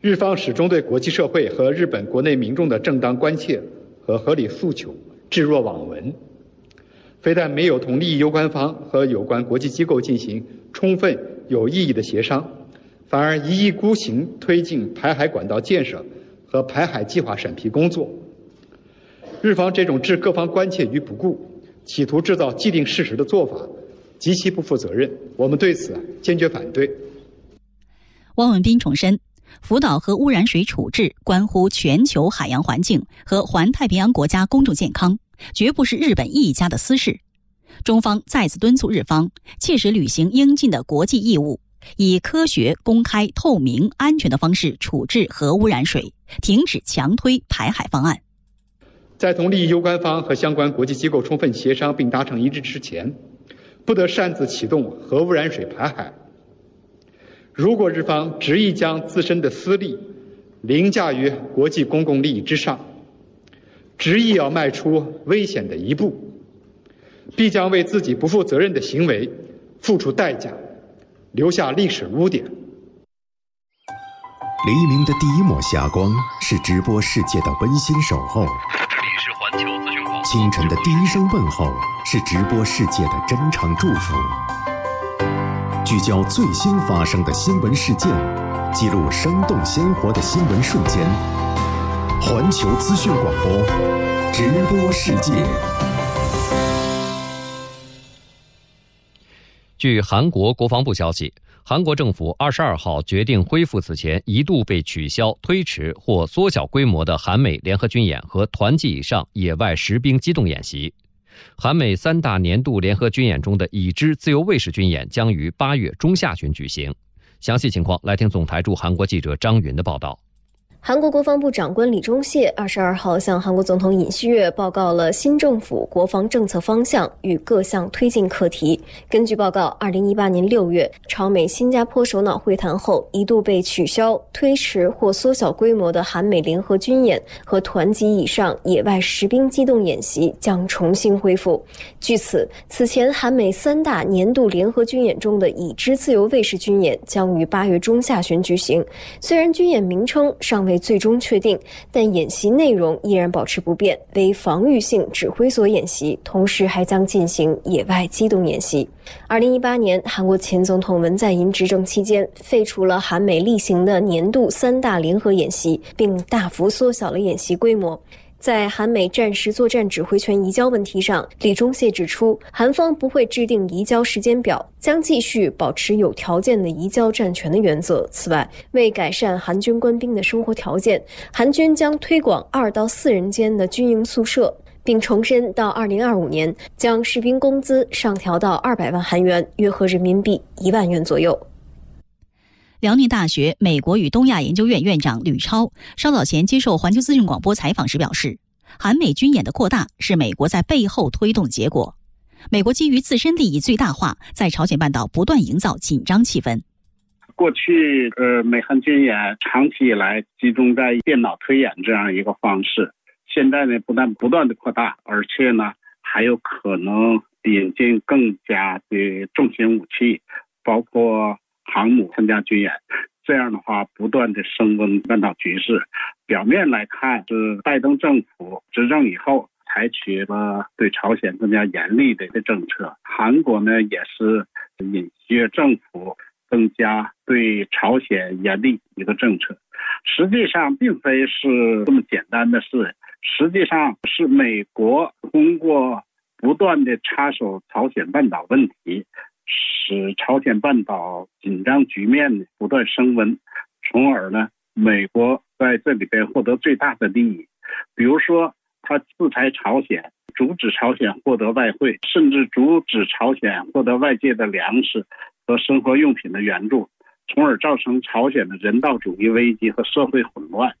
日方始终对国际社会和日本国内民众的正当关切和合理诉求置若罔闻，非但没有同利益攸关方和有关国际机构进行充分有意义的协商，反而一意孤行推进排海管道建设和排海计划审批工作。日方这种置各方关切于不顾、企图制造既定事实的做法，极其不负责任。我们对此坚决反对。汪文斌重申，福岛核污染水处置关乎全球海洋环境和环太平洋国家公众健康，绝不是日本一家的私事。中方再次敦促日方切实履行应尽的国际义务，以科学、公开、透明、安全的方式处置核污染水，停止强推排海方案。在同利益攸关方和相关国际机构充分协商并达成一致之前，不得擅自启动核污染水排海。如果日方执意将自身的私利凌驾于国际公共利益之上，执意要迈出危险的一步，必将为自己不负责任的行为付出代价，留下历史污点。黎明的第一抹霞光是直播世界的温馨守候。清晨的第一声问候是直播世界的真诚祝福。聚焦最新发生的新闻事件，记录生动鲜活的新闻瞬间。环球资讯广播，直播世界。据韩国国防部消息。韩国政府二十二号决定恢复此前一度被取消、推迟或缩小规模的韩美联合军演和团级以上野外实兵机动演习。韩美三大年度联合军演中的已知自由卫士军演将于八月中下旬举行。详细情况，来听总台驻韩国记者张云的报道。韩国国防部长官李钟燮二十二号向韩国总统尹锡悦报告了新政府国防政策方向与各项推进课题。根据报告，二零一八年六月，朝美新加坡首脑会谈后，一度被取消、推迟或缩小规模的韩美联合军演和团级以上野外实兵机动演习将重新恢复。据此，此前韩美三大年度联合军演中的已知自由卫士军演将于八月中下旬举行。虽然军演名称尚未。未最终确定，但演习内容依然保持不变，为防御性指挥所演习，同时还将进行野外机动演习。二零一八年，韩国前总统文在寅执政期间，废除了韩美例行的年度三大联合演习，并大幅缩小了演习规模。在韩美战时作战指挥权移交问题上，李忠燮指出，韩方不会制定移交时间表，将继续保持有条件的移交战权的原则。此外，为改善韩军官兵的生活条件，韩军将推广二到四人间的军营宿舍，并重申到二零二五年将士兵工资上调到二百万韩元，约合人民币一万元左右。辽宁大学美国与东亚研究院院长吕超稍早前接受环球资讯广播采访时表示，韩美军演的扩大是美国在背后推动的结果。美国基于自身利益最大化，在朝鲜半岛不断营造紧张气氛。过去，呃，美韩军演长期以来集中在电脑推演这样一个方式，现在呢，不但不断的扩大，而且呢，还有可能引进更加的重型武器，包括。航母参加军演，这样的话不断的升温半岛局势。表面来看是拜登政府执政以后采取了对朝鲜更加严厉的一个政策，韩国呢也是尹锡悦政府更加对朝鲜严厉一个政策。实际上并非是这么简单的事，实际上是美国通过不断的插手朝鲜半岛问题。使朝鲜半岛紧张局面不断升温，从而呢，美国在这里边获得最大的利益。比如说，他制裁朝鲜，阻止朝鲜获得外汇，甚至阻止朝鲜获得外界的粮食和生活用品的援助，从而造成朝鲜的人道主义危机和社会混乱。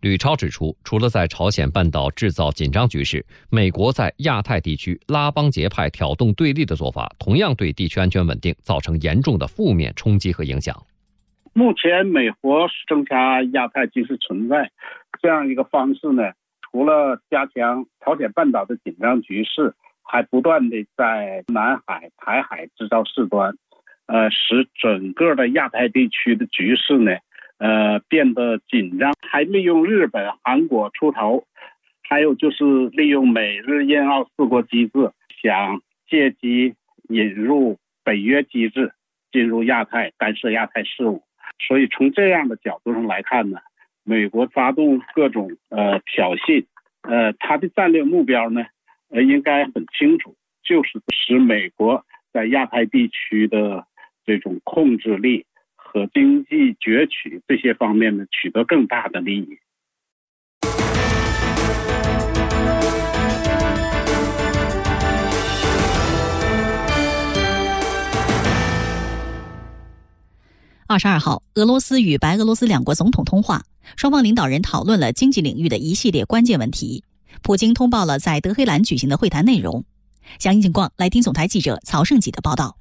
吕超指出，除了在朝鲜半岛制造紧张局势，美国在亚太地区拉帮结派、挑动对立的做法，同样对地区安全稳定造成严重的负面冲击和影响。目前，美国增加亚太军事存在这样一个方式呢，除了加强朝鲜半岛的紧张局势，还不断的在南海、台海制造事端，呃，使整个的亚太地区的局势呢。呃，变得紧张，还利用日本、韩国出头，还有就是利用美日印澳四国机制，想借机引入北约机制，进入亚太干涉亚太事务。所以从这样的角度上来看呢，美国发动各种呃挑衅，呃，它的战略目标呢，呃，应该很清楚，就是使美国在亚太地区的这种控制力。和经济攫取这些方面呢，取得更大的利益。二十二号，俄罗斯与白俄罗斯两国总统通话，双方领导人讨论了经济领域的一系列关键问题。普京通报了在德黑兰举行的会谈内容。详细情况，来听总台记者曹胜吉的报道。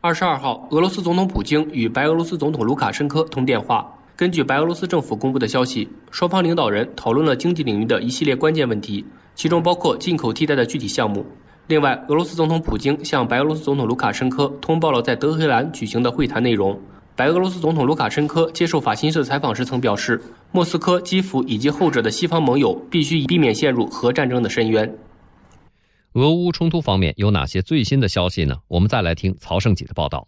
二十二号，俄罗斯总统普京与白俄罗斯总统卢卡申科通电话。根据白俄罗斯政府公布的消息，双方领导人讨论了经济领域的一系列关键问题，其中包括进口替代的具体项目。另外，俄罗斯总统普京向白俄罗斯总统卢卡申科通报了在德黑兰举行的会谈内容。白俄罗斯总统卢卡申科接受法新社采访时曾表示，莫斯科、基辅以及后者的西方盟友必须以避免陷入核战争的深渊。俄乌冲突方面有哪些最新的消息呢？我们再来听曹胜己的报道。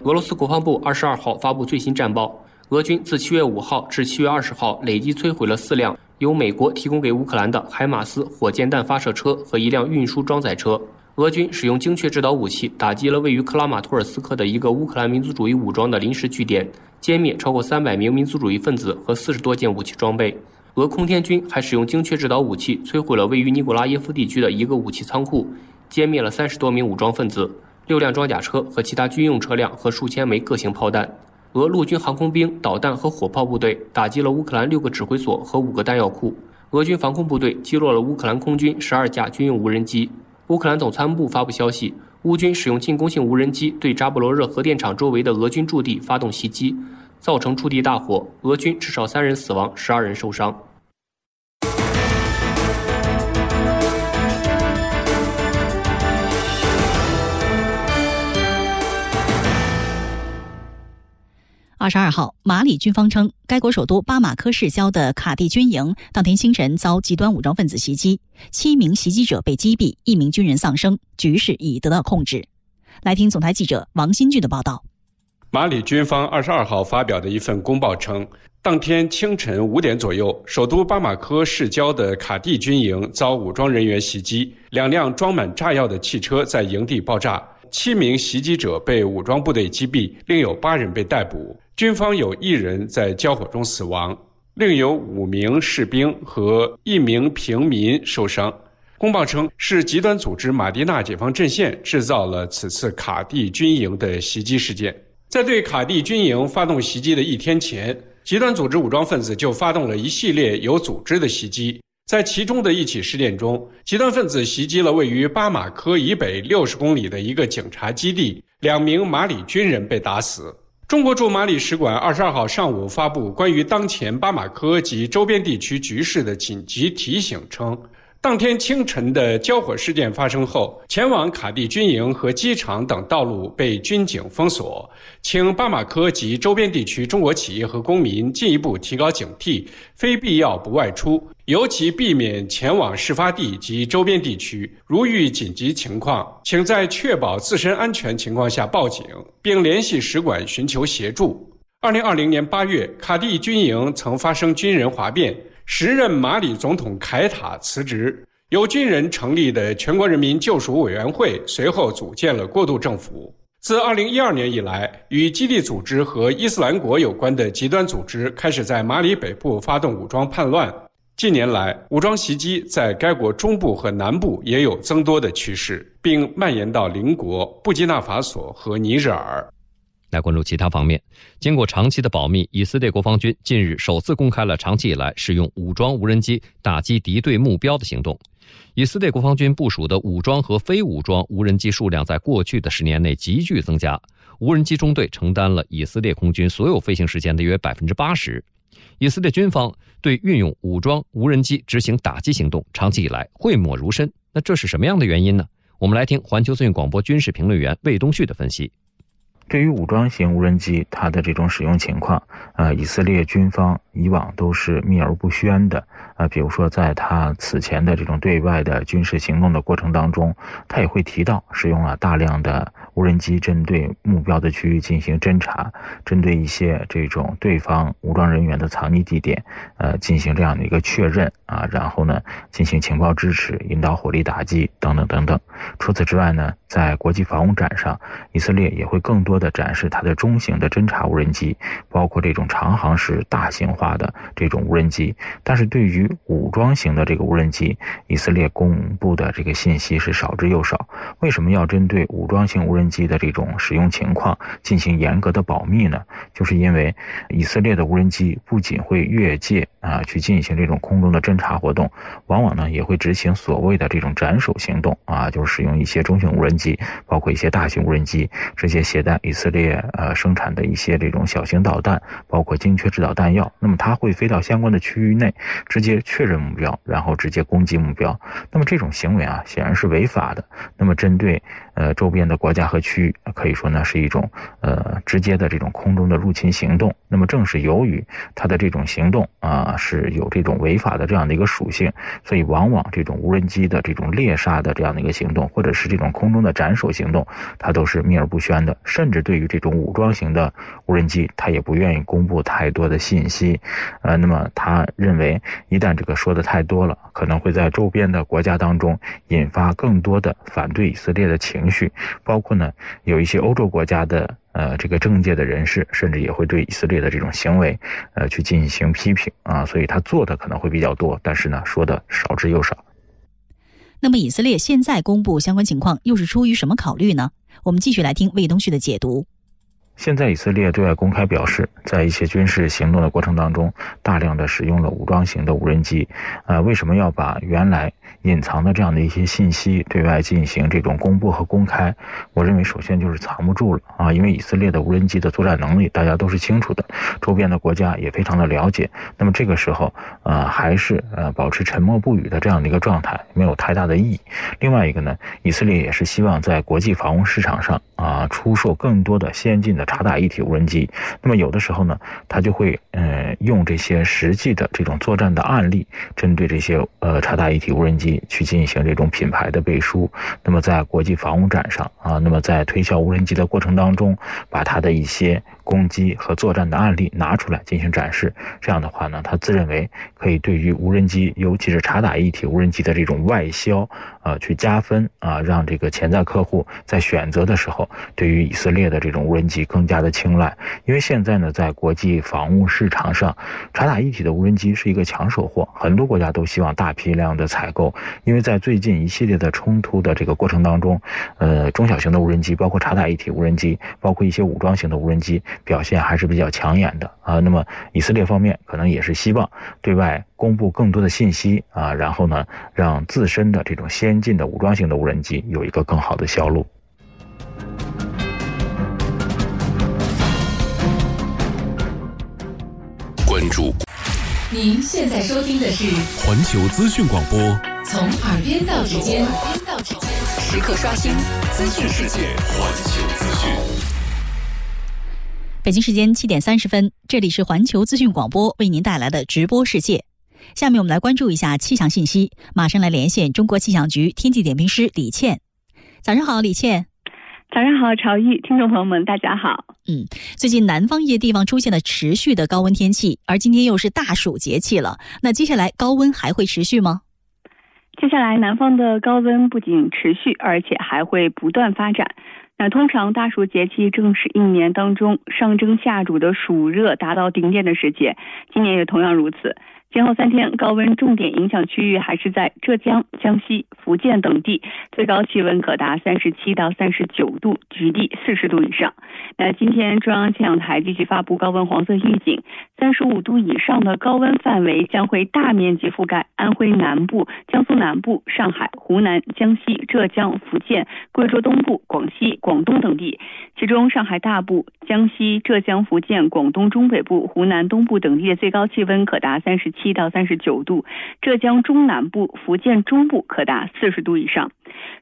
俄罗斯国防部二十二号发布最新战报，俄军自七月五号至七月二十号累计摧毁了四辆由美国提供给乌克兰的海马斯火箭弹发射车和一辆运输装载车。俄军使用精确制导武器打击了位于克拉马托尔斯克的一个乌克兰民族主义武装的临时据点，歼灭超过三百名民族主义分子和四十多件武器装备。俄空天军还使用精确制导武器摧毁了位于尼古拉耶夫地区的一个武器仓库，歼灭了三十多名武装分子、六辆装甲车和其他军用车辆和数千枚各型炮弹。俄陆军航空兵、导弹和火炮部队打击了乌克兰六个指挥所和五个弹药库。俄军防空部队击落了乌克兰空军十二架军用无人机。乌克兰总参谋部发布消息，乌军使用进攻性无人机对扎波罗热核电厂周围的俄军驻地发动袭击，造成驻地大火，俄军至少三人死亡，十二人受伤。二十二号，马里军方称，该国首都巴马科市郊的卡蒂军营当天清晨遭极端武装分子袭击，七名袭击者被击毙，一名军人丧生，局势已得到控制。来听总台记者王新俊的报道。马里军方二十二号发表的一份公报称，当天清晨五点左右，首都巴马科市郊的卡蒂军营遭武装人员袭击，两辆装满炸药的汽车在营地爆炸，七名袭击者被武装部队击毙，另有八人被逮捕。军方有一人在交火中死亡，另有五名士兵和一名平民受伤。公报称，是极端组织马蒂纳解放阵线制造了此次卡蒂军营的袭击事件。在对卡蒂军营发动袭击的一天前，极端组织武装分子就发动了一系列有组织的袭击。在其中的一起事件中，极端分子袭击了位于巴马科以北六十公里的一个警察基地，两名马里军人被打死。中国驻马里使馆二十二号上午发布关于当前巴马科及周边地区局势的紧急提醒称，当天清晨的交火事件发生后，前往卡蒂军营和机场等道路被军警封锁，请巴马科及周边地区中国企业和公民进一步提高警惕，非必要不外出。尤其避免前往事发地及周边地区。如遇紧急情况，请在确保自身安全情况下报警，并联系使馆寻求协助。二零二零年八月，卡蒂军营曾发生军人哗变，时任马里总统凯塔辞职，由军人成立的全国人民救赎委员会随后组建了过渡政府。自二零一二年以来，与基地组织和伊斯兰国有关的极端组织开始在马里北部发动武装叛乱。近年来，武装袭击在该国中部和南部也有增多的趋势，并蔓延到邻国布基纳法索和尼日尔。来关注其他方面，经过长期的保密，以色列国防军近日首次公开了长期以来使用武装无人机打击敌对目标的行动。以色列国防军部署的武装和非武装无人机数量在过去的十年内急剧增加，无人机中队承担了以色列空军所有飞行时间的约百分之八十。以色列军方对运用武装无人机执行打击行动，长期以来讳莫如深。那这是什么样的原因呢？我们来听环球资讯广播军事评论员魏东旭的分析。对于武装型无人机，它的这种使用情况，呃，以色列军方以往都是秘而不宣的。啊，比如说，在他此前的这种对外的军事行动的过程当中，他也会提到使用了大量的无人机针对目标的区域进行侦查，针对一些这种对方武装人员的藏匿地点，呃，进行这样的一个确认啊，然后呢，进行情报支持、引导火力打击等等等等。除此之外呢，在国际防务展上，以色列也会更多的展示它的中型的侦察无人机，包括这种长航时大型化的这种无人机。但是对于武装型的这个无人机，以色列公布的这个信息是少之又少。为什么要针对武装型无人机的这种使用情况进行严格的保密呢？就是因为以色列的无人机不仅会越界啊去进行这种空中的侦察活动，往往呢也会执行所谓的这种斩首行动啊，就是使用一些中型无人机，包括一些大型无人机，直接携带以色列呃生产的一些这种小型导弹，包括精确制导弹药。那么它会飞到相关的区域内，直接。确认目标，然后直接攻击目标。那么这种行为啊，显然是违法的。那么针对呃周边的国家和区域，可以说呢是一种呃直接的这种空中的入侵行动。那么正是由于它的这种行动啊是有这种违法的这样的一个属性，所以往往这种无人机的这种猎杀的这样的一个行动，或者是这种空中的斩首行动，它都是秘而不宣的。甚至对于这种武装型的无人机，它也不愿意公布太多的信息。呃，那么他认为一旦这个说的太多了，可能会在周边的国家当中引发更多的反对以色列的情绪，包括呢有一些欧洲国家的呃这个政界的人士，甚至也会对以色列的这种行为呃去进行批评啊，所以他做的可能会比较多，但是呢说的少之又少。那么以色列现在公布相关情况，又是出于什么考虑呢？我们继续来听魏东旭的解读。现在以色列对外公开表示，在一些军事行动的过程当中，大量的使用了武装型的无人机。呃，为什么要把原来隐藏的这样的一些信息对外进行这种公布和公开？我认为，首先就是藏不住了啊，因为以色列的无人机的作战能力大家都是清楚的，周边的国家也非常的了解。那么这个时候，呃，还是呃保持沉默不语的这样的一个状态，没有太大的意义。另外一个呢，以色列也是希望在国际防务市场上啊出售更多的先进的。察打一体无人机，那么有的时候呢，他就会呃用这些实际的这种作战的案例，针对这些呃察打一体无人机去进行这种品牌的背书。那么在国际防务展上啊，那么在推销无人机的过程当中，把他的一些攻击和作战的案例拿出来进行展示。这样的话呢，他自认为可以对于无人机，尤其是察打一体无人机的这种外销啊去加分啊，让这个潜在客户在选择的时候，对于以色列的这种无人机。更加的青睐，因为现在呢，在国际防务市场上，察打一体的无人机是一个抢手货，很多国家都希望大批量的采购。因为在最近一系列的冲突的这个过程当中，呃，中小型的无人机，包括察打一体无人机，包括一些武装型的无人机，表现还是比较抢眼的啊。那么以色列方面可能也是希望对外公布更多的信息啊，然后呢，让自身的这种先进的武装型的无人机有一个更好的销路。关注。您现在收听的是环球资讯广播。从耳边到指尖，时刻刷新资讯世界。环球资讯。北京时间七点三十分，这里是环球资讯广播为您带来的直播世界。下面我们来关注一下气象信息。马上来连线中国气象局天气点评师李倩。早上好，李倩。早上好，朝玉，听众朋友们，大家好。嗯，最近南方一些地方出现了持续的高温天气，而今天又是大暑节气了。那接下来高温还会持续吗？接下来南方的高温不仅持续，而且还会不断发展。那通常大暑节气正是一年当中上蒸下煮的暑热达到顶点的时节，今年也同样如此。今后三天高温重点影响区域还是在浙江、江西、福建等地，最高气温可达三十七到三十九度，局地四十度以上。那今天中央气象台继续发布高温黄色预警，三十五度以上的高温范围将会大面积覆盖安徽南部、江苏南部、上海、湖南、江西、浙江、福建、贵州东部、广西、广东等地。其中，上海大部、江西、浙江、福建、广东中北部、湖南东部等地的最高气温可达三十七。到三十九度，浙江中南部、福建中部可达四十度以上。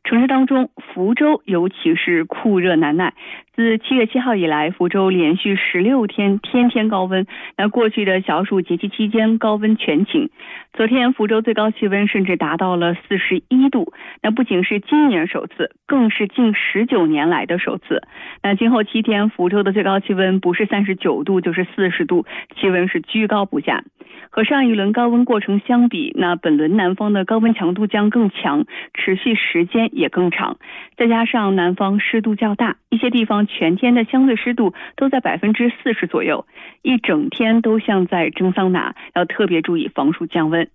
城市当中，福州尤其是酷热难耐。自七月七号以来，福州连续十六天天天高温。那过去的小暑节气期间，高温全晴。昨天福州最高气温甚至达到了四十一度，那不仅是今年首次，更是近十九年来的首次。那今后七天，福州的最高气温不是三十九度，就是四十度，气温是居高不下。和上一轮高温过程相比，那本轮南方的高温强度将更强，持续时间也更长。再加上南方湿度较大，一些地方全天的相对湿度都在百分之四十左右，一整天都像在蒸桑拿，要特别注意防暑降温。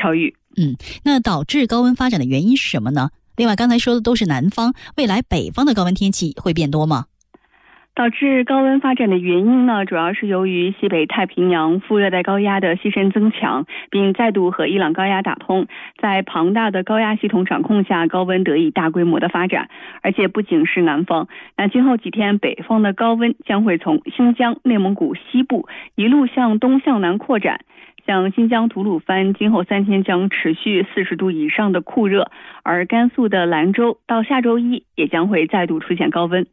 超宇，嗯，那导致高温发展的原因是什么呢？另外，刚才说的都是南方，未来北方的高温天气会变多吗？导致高温发展的原因呢，主要是由于西北太平洋副热带高压的西伸增强，并再度和伊朗高压打通，在庞大的高压系统掌控下，高温得以大规模的发展。而且不仅是南方，那今后几天北方的高温将会从新疆、内蒙古西部一路向东向南扩展。像新疆吐鲁番，今后三天将持续四十度以上的酷热，而甘肃的兰州到下周一也将会再度出现高温。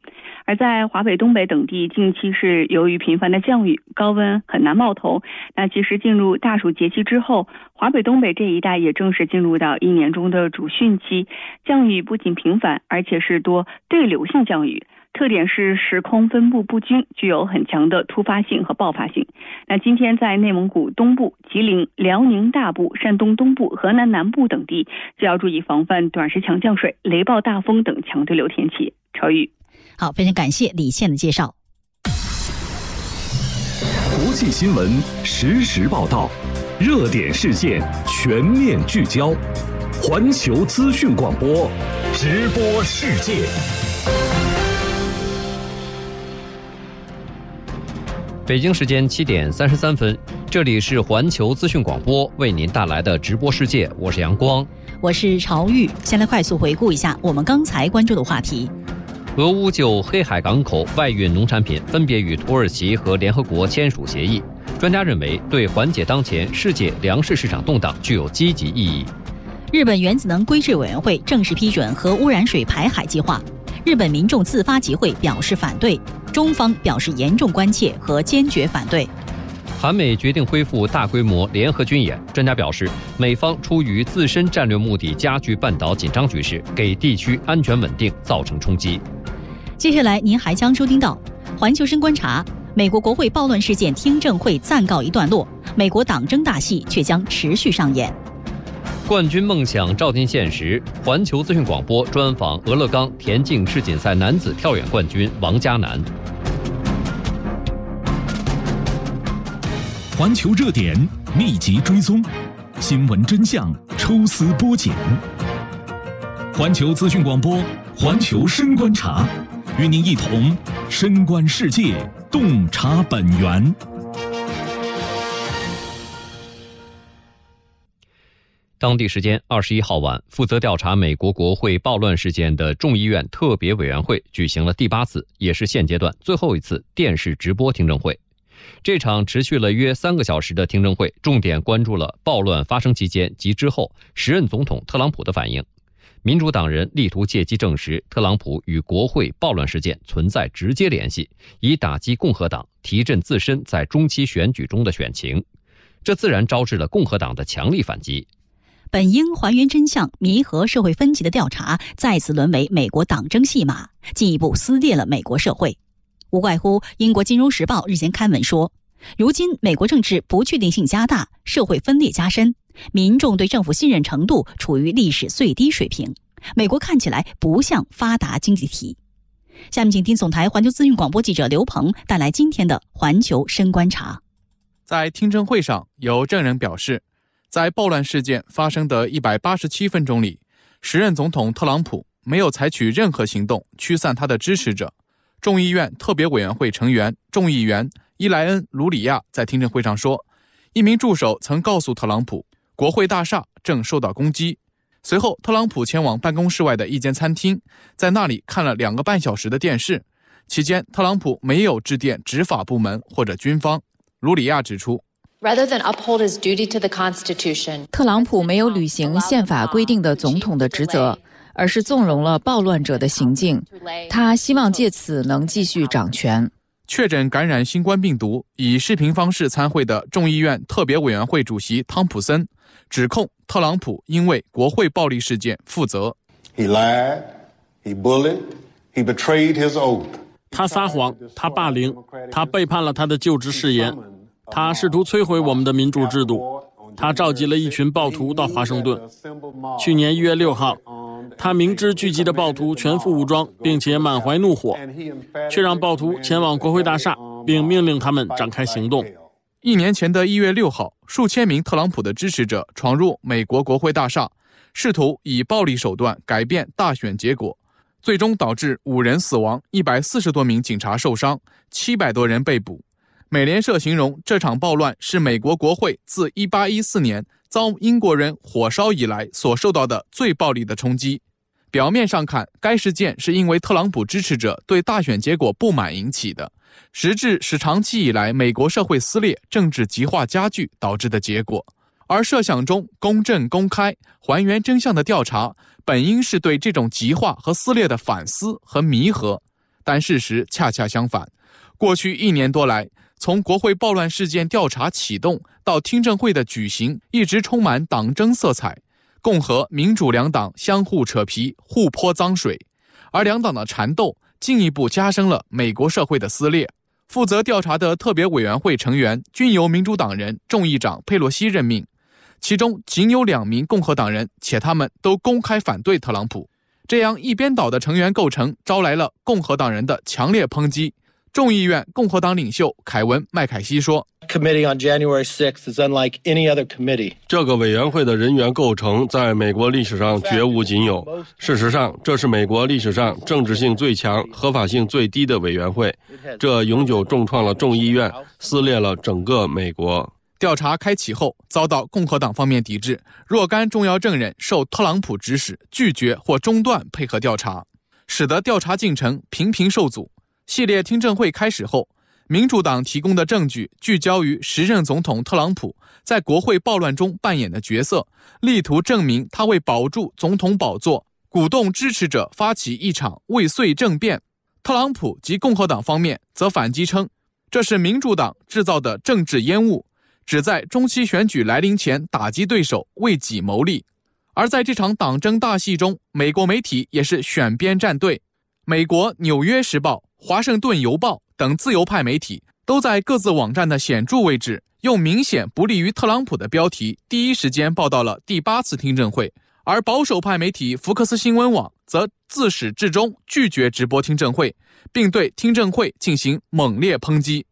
而在华北、东北等地，近期是由于频繁的降雨，高温很难冒头。那其实进入大暑节气之后，华北、东北这一带也正是进入到一年中的主汛期，降雨不仅频繁，而且是多对流性降雨。特点是时空分布不均，具有很强的突发性和爆发性。那今天在内蒙古东部、吉林、辽宁大部、山东东部、河南南部等地，就要注意防范短时强降水、雷暴大风等强对流天气。超宇，好，非常感谢李倩的介绍。国际新闻实时报道，热点事件全面聚焦，环球资讯广播，直播世界。北京时间七点三十三分，这里是环球资讯广播为您带来的直播世界，我是阳光，我是朝玉。先来快速回顾一下我们刚才关注的话题：俄乌就黑海港口外运农产品分别与土耳其和联合国签署协议，专家认为对缓解当前世界粮食市场动荡具有积极意义。日本原子能规制委员会正式批准核污染水排海计划。日本民众自发集会表示反对，中方表示严重关切和坚决反对。韩美决定恢复大规模联合军演，专家表示，美方出于自身战略目的，加剧半岛紧张局势，给地区安全稳定造成冲击。接下来您还将收听到环球深观察：美国国会暴乱事件听证会暂告一段落，美国党争大戏却将持续上演。冠军梦想照进现实。环球资讯广播专访俄勒冈田径世锦赛男子跳远冠军王嘉男。环球热点密集追踪，新闻真相抽丝剥茧。环球资讯广播，环球深观察，与您一同深观世界，洞察本源。当地时间二十一号晚，负责调查美国国会暴乱事件的众议院特别委员会举行了第八次，也是现阶段最后一次电视直播听证会。这场持续了约三个小时的听证会，重点关注了暴乱发生期间及之后时任总统特朗普的反应。民主党人力图借机证实特朗普与国会暴乱事件存在直接联系，以打击共和党，提振自身在中期选举中的选情。这自然招致了共和党的强力反击。本应还原真相、弥合社会分歧的调查，再次沦为美国党争戏码，进一步撕裂了美国社会。无怪乎英国《金融时报》日前刊文说，如今美国政治不确定性加大，社会分裂加深，民众对政府信任程度处于历史最低水平。美国看起来不像发达经济体。下面，请听总台环球资讯广播记者刘鹏带来今天的环球深观察。在听证会上，有证人表示。在暴乱事件发生的一百八十七分钟里，时任总统特朗普没有采取任何行动驱散他的支持者。众议院特别委员会成员众议员伊莱恩·卢里亚在听证会上说，一名助手曾告诉特朗普，国会大厦正受到攻击。随后，特朗普前往办公室外的一间餐厅，在那里看了两个半小时的电视。期间，特朗普没有致电执法部门或者军方。卢里亚指出。特朗普没有履行宪法规定的总统的职责，而是纵容了暴乱者的行径。他希望借此能继续掌权。确诊感染新冠病毒以视频方式参会的众议院特别委员会主席汤普森指控特朗普因为国会暴力事件负责。He lied, he bullied, he betrayed his oath. 他撒谎，他霸凌，他背叛了他的就职誓言。他试图摧毁我们的民主制度。他召集了一群暴徒到华盛顿。去年一月六号，他明知聚集的暴徒全副武装，并且满怀怒火，却让暴徒前往国会大厦，并命令他们展开行动。一年前的一月六号，数千名特朗普的支持者闯入美国国会大厦，试图以暴力手段改变大选结果，最终导致五人死亡，一百四十多名警察受伤，七百多人被捕。美联社形容这场暴乱是美国国会自1814年遭英国人火烧以来所受到的最暴力的冲击。表面上看，该事件是因为特朗普支持者对大选结果不满引起的，实质是长期以来美国社会撕裂、政治极化加剧导致的结果。而设想中公正、公开、还原真相的调查，本应是对这种极化和撕裂的反思和弥合，但事实恰恰相反。过去一年多来，从国会暴乱事件调查启动到听证会的举行，一直充满党争色彩，共和、民主两党相互扯皮、互泼脏水，而两党的缠斗进一步加深了美国社会的撕裂。负责调查的特别委员会成员均由民主党人众议长佩洛西任命，其中仅有两名共和党人，且他们都公开反对特朗普。这样一边倒的成员构成招来了共和党人的强烈抨击。众议院共和党领袖凯文·麦凯西说。Committee on January 6th is unlike any other committee. 这个委员会的人员构成在美国历史上绝无仅有。事实上，这是美国历史上政治性最强、合法性最低的委员会。这永久重创了众议院，撕裂了整个美国。调查开启后，遭到共和党方面抵制，若干重要证人受特朗普指使拒绝或中断配合调查，使得调查进程频频受阻。系列听证会开始后。民主党提供的证据聚焦于时任总统特朗普在国会暴乱中扮演的角色，力图证明他为保住总统宝座，鼓动支持者发起一场未遂政变。特朗普及共和党方面则反击称，这是民主党制造的政治烟雾，旨在中期选举来临前打击对手，为己谋利。而在这场党争大戏中，美国媒体也是选边站队。美国《纽约时报》《华盛顿邮报》。等自由派媒体都在各自网站的显著位置，用明显不利于特朗普的标题，第一时间报道了第八次听证会。而保守派媒体福克斯新闻网则自始至终拒绝直播听证会，并对听证会进行猛烈抨击。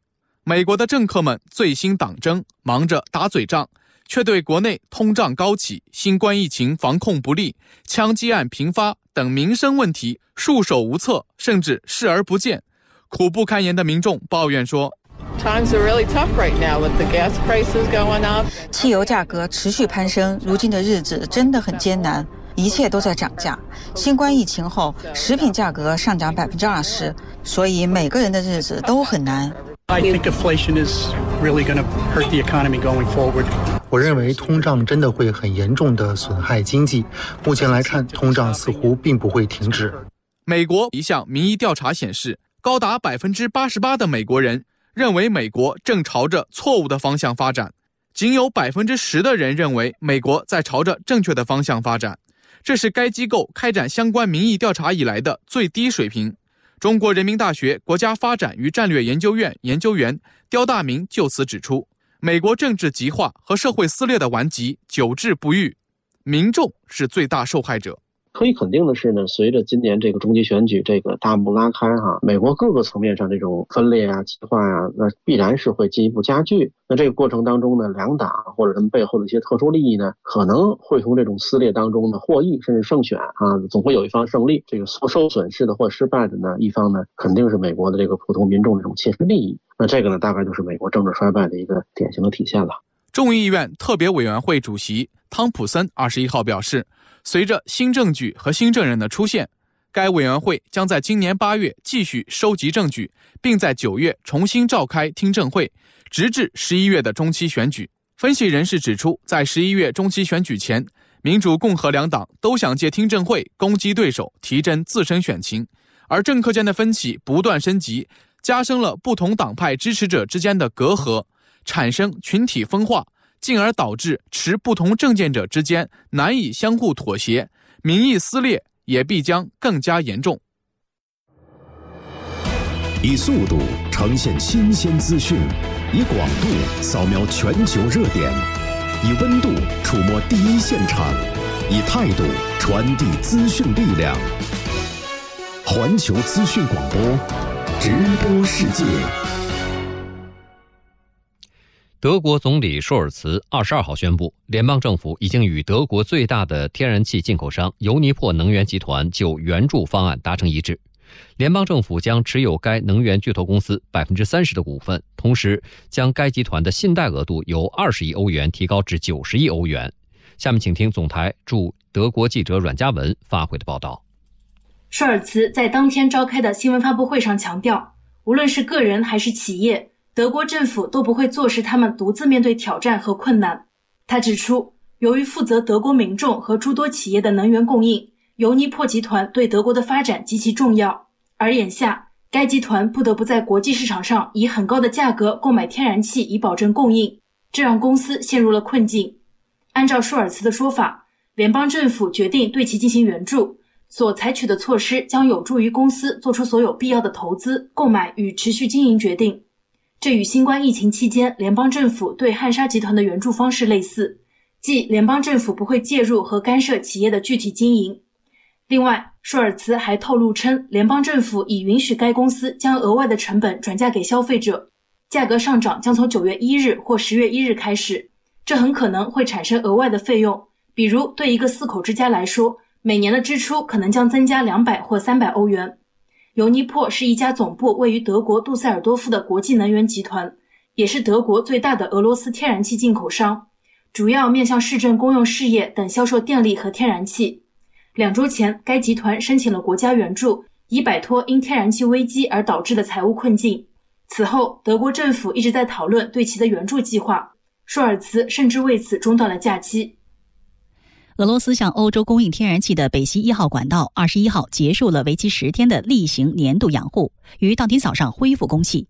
美国的政客们最新党争，忙着打嘴仗，却对国内通胀高企、新冠疫情防控不力、枪击案频发等民生问题束手无策，甚至视而不见。苦不堪言的民众抱怨说：“Times are really tough right now with the gas prices going up。汽油价格持续攀升，如今的日子真的很艰难，一切都在涨价。新冠疫情后，食品价格上涨百分之二十，所以每个人的日子都很难。” I think inflation is really going to hurt the economy going forward. 我认为通胀真的会很严重的损害经济。目前来看，通胀似乎并不会停止。美国一项民意调查显示。高达百分之八十八的美国人认为美国正朝着错误的方向发展，仅有百分之十的人认为美国在朝着正确的方向发展。这是该机构开展相关民意调查以来的最低水平。中国人民大学国家发展与战略研究院研究员刁大明就此指出，美国政治极化和社会撕裂的顽疾久治不愈，民众是最大受害者。可以肯定的是呢，随着今年这个中期选举这个大幕拉开哈，美国各个层面上这种分裂啊、极化啊，那必然是会进一步加剧。那这个过程当中呢，两党或者他们背后的一些特殊利益呢，可能会从这种撕裂当中呢获益，甚至胜选啊，总会有一方胜利。这个受受损失的或失败的呢一方呢，肯定是美国的这个普通民众这种切身利益。那这个呢，大概就是美国政治衰败的一个典型的体现了。众议院特别委员会主席汤普森二十一号表示。随着新证据和新证人的出现，该委员会将在今年八月继续收集证据，并在九月重新召开听证会，直至十一月的中期选举。分析人士指出，在十一月中期选举前，民主、共和两党都想借听证会攻击对手，提振自身选情，而政客间的分歧不断升级，加深了不同党派支持者之间的隔阂，产生群体分化。进而导致持不同政见者之间难以相互妥协，民意撕裂也必将更加严重。以速度呈现新鲜资讯，以广度扫描全球热点，以温度触摸第一现场，以态度传递资讯力量。环球资讯广播，直播世界。德国总理舒尔茨二十二号宣布，联邦政府已经与德国最大的天然气进口商尤尼珀能源集团就援助方案达成一致。联邦政府将持有该能源巨头公司百分之三十的股份，同时将该集团的信贷额度由二十亿欧元提高至九十亿欧元。下面请听总台驻德国记者阮嘉文发回的报道。舒尔茨在当天召开的新闻发布会上强调，无论是个人还是企业。德国政府都不会坐视他们独自面对挑战和困难。他指出，由于负责德国民众和诸多企业的能源供应，尤尼珀集团对德国的发展极其重要。而眼下，该集团不得不在国际市场上以很高的价格购买天然气以保证供应，这让公司陷入了困境。按照舒尔茨的说法，联邦政府决定对其进行援助，所采取的措施将有助于公司做出所有必要的投资、购买与持续经营决定。这与新冠疫情期间联邦政府对汉莎集团的援助方式类似，即联邦政府不会介入和干涉企业的具体经营。另外，舒尔茨还透露称，联邦政府已允许该公司将额外的成本转嫁给消费者，价格上涨将从九月一日或十月一日开始。这很可能会产生额外的费用，比如对一个四口之家来说，每年的支出可能将增加两百或三百欧元。尤尼珀是一家总部位于德国杜塞尔多夫的国际能源集团，也是德国最大的俄罗斯天然气进口商，主要面向市政公用事业等销售电力和天然气。两周前，该集团申请了国家援助，以摆脱因天然气危机而导致的财务困境。此后，德国政府一直在讨论对其的援助计划。舒尔茨甚至为此中断了假期。俄罗斯向欧洲供应天然气的北溪一号管道，二十一号结束了为期十天的例行年度养护，于当天早上恢复供气。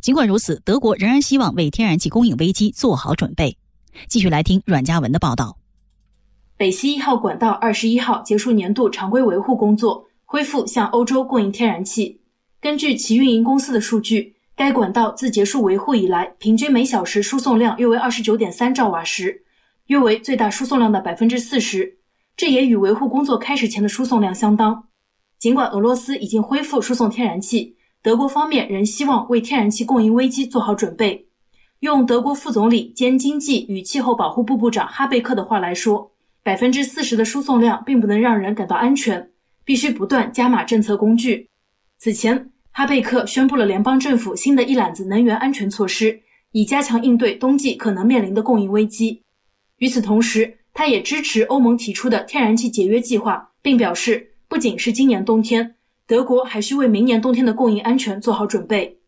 尽管如此，德国仍然希望为天然气供应危机做好准备。继续来听阮嘉文的报道。北溪一号管道二十一号结束年度常规维护工作，恢复向欧洲供应天然气。根据其运营公司的数据，该管道自结束维护以来，平均每小时输送量约为二十九点三兆瓦时，约为最大输送量的百分之四十。这也与维护工作开始前的输送量相当。尽管俄罗斯已经恢复输送天然气，德国方面仍希望为天然气供应危机做好准备。用德国副总理兼经济与气候保护部部长哈贝克的话来说。百分之四十的输送量并不能让人感到安全，必须不断加码政策工具。此前，哈贝克宣布了联邦政府新的一揽子能源安全措施，以加强应对冬季可能面临的供应危机。与此同时，他也支持欧盟提出的天然气节约计划，并表示，不仅是今年冬天，德国还需为明年冬天的供应安全做好准备。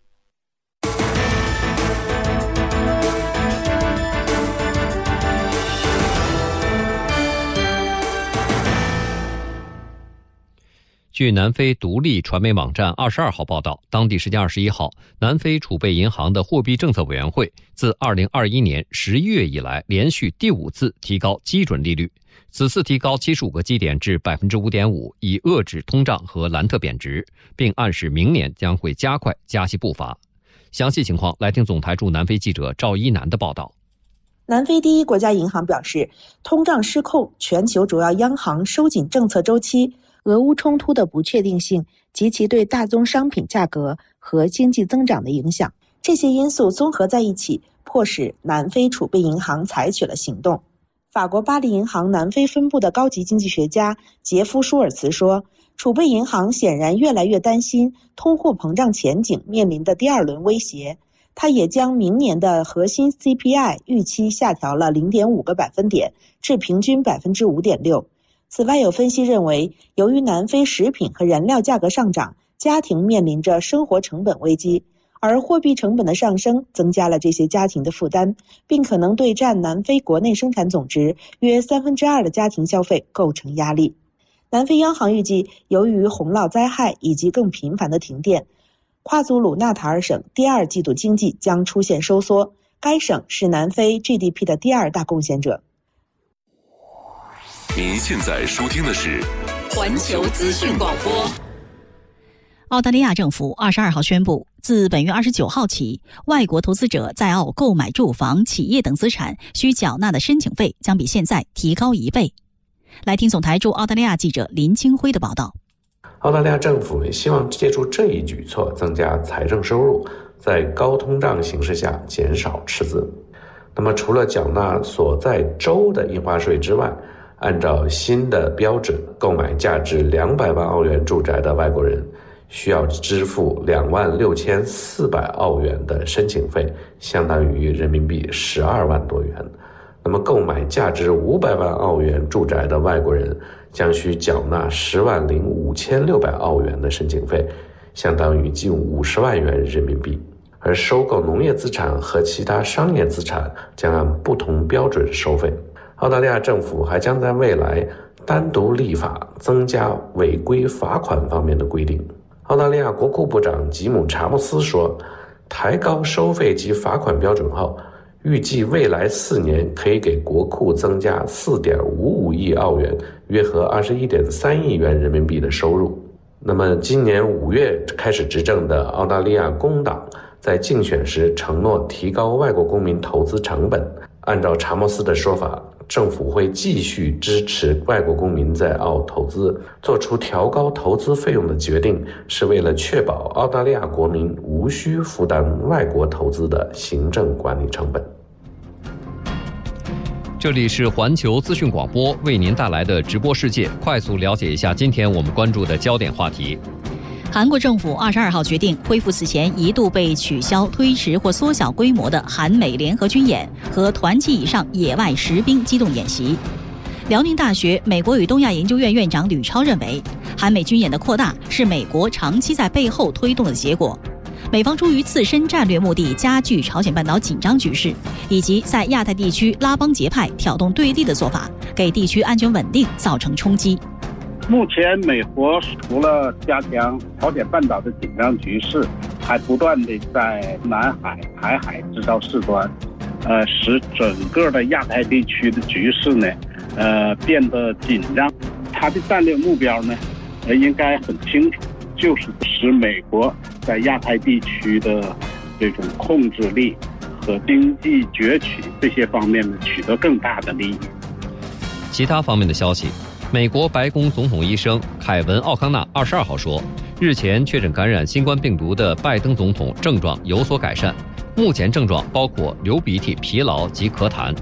据南非独立传媒网站二十二号报道，当地时间二十一号，南非储备银行的货币政策委员会自二零二一年十一月以来，连续第五次提高基准利率，此次提高七十五个基点至百分之五点五，以遏制通胀和兰特贬值，并暗示明年将会加快加息步伐。详细情况，来听总台驻南非记者赵一楠的报道。南非第一国家银行表示，通胀失控，全球主要央行收紧政策周期。俄乌冲突的不确定性及其对大宗商品价格和经济增长的影响，这些因素综合在一起，迫使南非储备银行采取了行动。法国巴黎银行南非分部的高级经济学家杰夫·舒尔茨说：“储备银行显然越来越担心通货膨胀前景面临的第二轮威胁。”他也将明年的核心 CPI 预期下调了0.5个百分点，至平均5.6%。此外，有分析认为，由于南非食品和燃料价格上涨，家庭面临着生活成本危机，而货币成本的上升增加了这些家庭的负担，并可能对占南非国内生产总值约三分之二的家庭消费构成压力。南非央行预计，由于洪涝灾害以及更频繁的停电，夸祖鲁纳塔尔省第二季度经济将出现收缩。该省是南非 GDP 的第二大贡献者。您现在收听的是环球资讯广播。澳大利亚政府二十二号宣布，自本月二十九号起，外国投资者在澳购买住房、企业等资产需缴纳的申请费将比现在提高一倍。来听总台驻澳大利亚记者林清辉的报道。澳大利亚政府希望借助这一举措增加财政收入，在高通胀形势下减少赤字。那么，除了缴纳所在州的印花税之外，按照新的标准，购买价值两百万澳元住宅的外国人需要支付两万六千四百澳元的申请费，相当于人民币十二万多元。那么，购买价值五百万澳元住宅的外国人将需缴纳十万零五千六百澳元的申请费，相当于近五十万元人民币。而收购农业资产和其他商业资产将按不同标准收费。澳大利亚政府还将在未来单独立法增加违规罚款方面的规定。澳大利亚国库部长吉姆·查莫斯说：“抬高收费及罚款标准后，预计未来四年可以给国库增加4.55亿澳元，约合21.3亿元人民币的收入。”那么，今年五月开始执政的澳大利亚工党在竞选时承诺提高外国公民投资成本。按照查莫斯的说法。政府会继续支持外国公民在澳投资。做出调高投资费用的决定，是为了确保澳大利亚国民无需负担外国投资的行政管理成本。这里是环球资讯广播为您带来的直播世界，快速了解一下今天我们关注的焦点话题。韩国政府二十二号决定恢复此前一度被取消、推迟或缩小规模的韩美联合军演和团级以上野外实兵机动演习。辽宁大学美国与东亚研究院院长吕超认为，韩美军演的扩大是美国长期在背后推动的结果。美方出于自身战略目的，加剧朝鲜半岛紧张局势，以及在亚太地区拉帮结派、挑动对立的做法，给地区安全稳定造成冲击。目前，美国除了加强朝鲜半岛的紧张局势，还不断的在南海、台海制造事端，呃，使整个的亚太地区的局势呢，呃，变得紧张。他的战略目标呢，呃，应该很清楚，就是使美国在亚太地区的这种控制力和经济攫取这些方面呢，取得更大的利益。其他方面的消息。美国白宫总统医生凯文·奥康纳二十二号说，日前确诊感染新冠病毒的拜登总统症状有所改善，目前症状包括流鼻涕、疲劳及咳痰。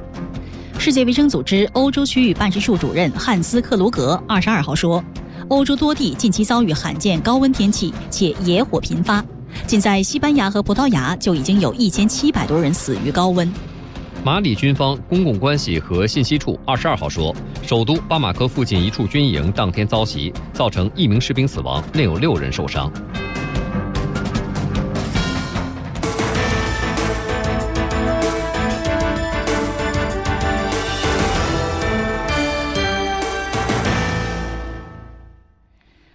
世界卫生组织欧洲区域办事处主任汉斯·克鲁格二十二号说，欧洲多地近期遭遇罕见高温天气，且野火频发，仅在西班牙和葡萄牙就已经有一千七百多人死于高温。马里军方公共关系和信息处二十二号说，首都巴马科附近一处军营当天遭袭，造成一名士兵死亡，另有六人受伤。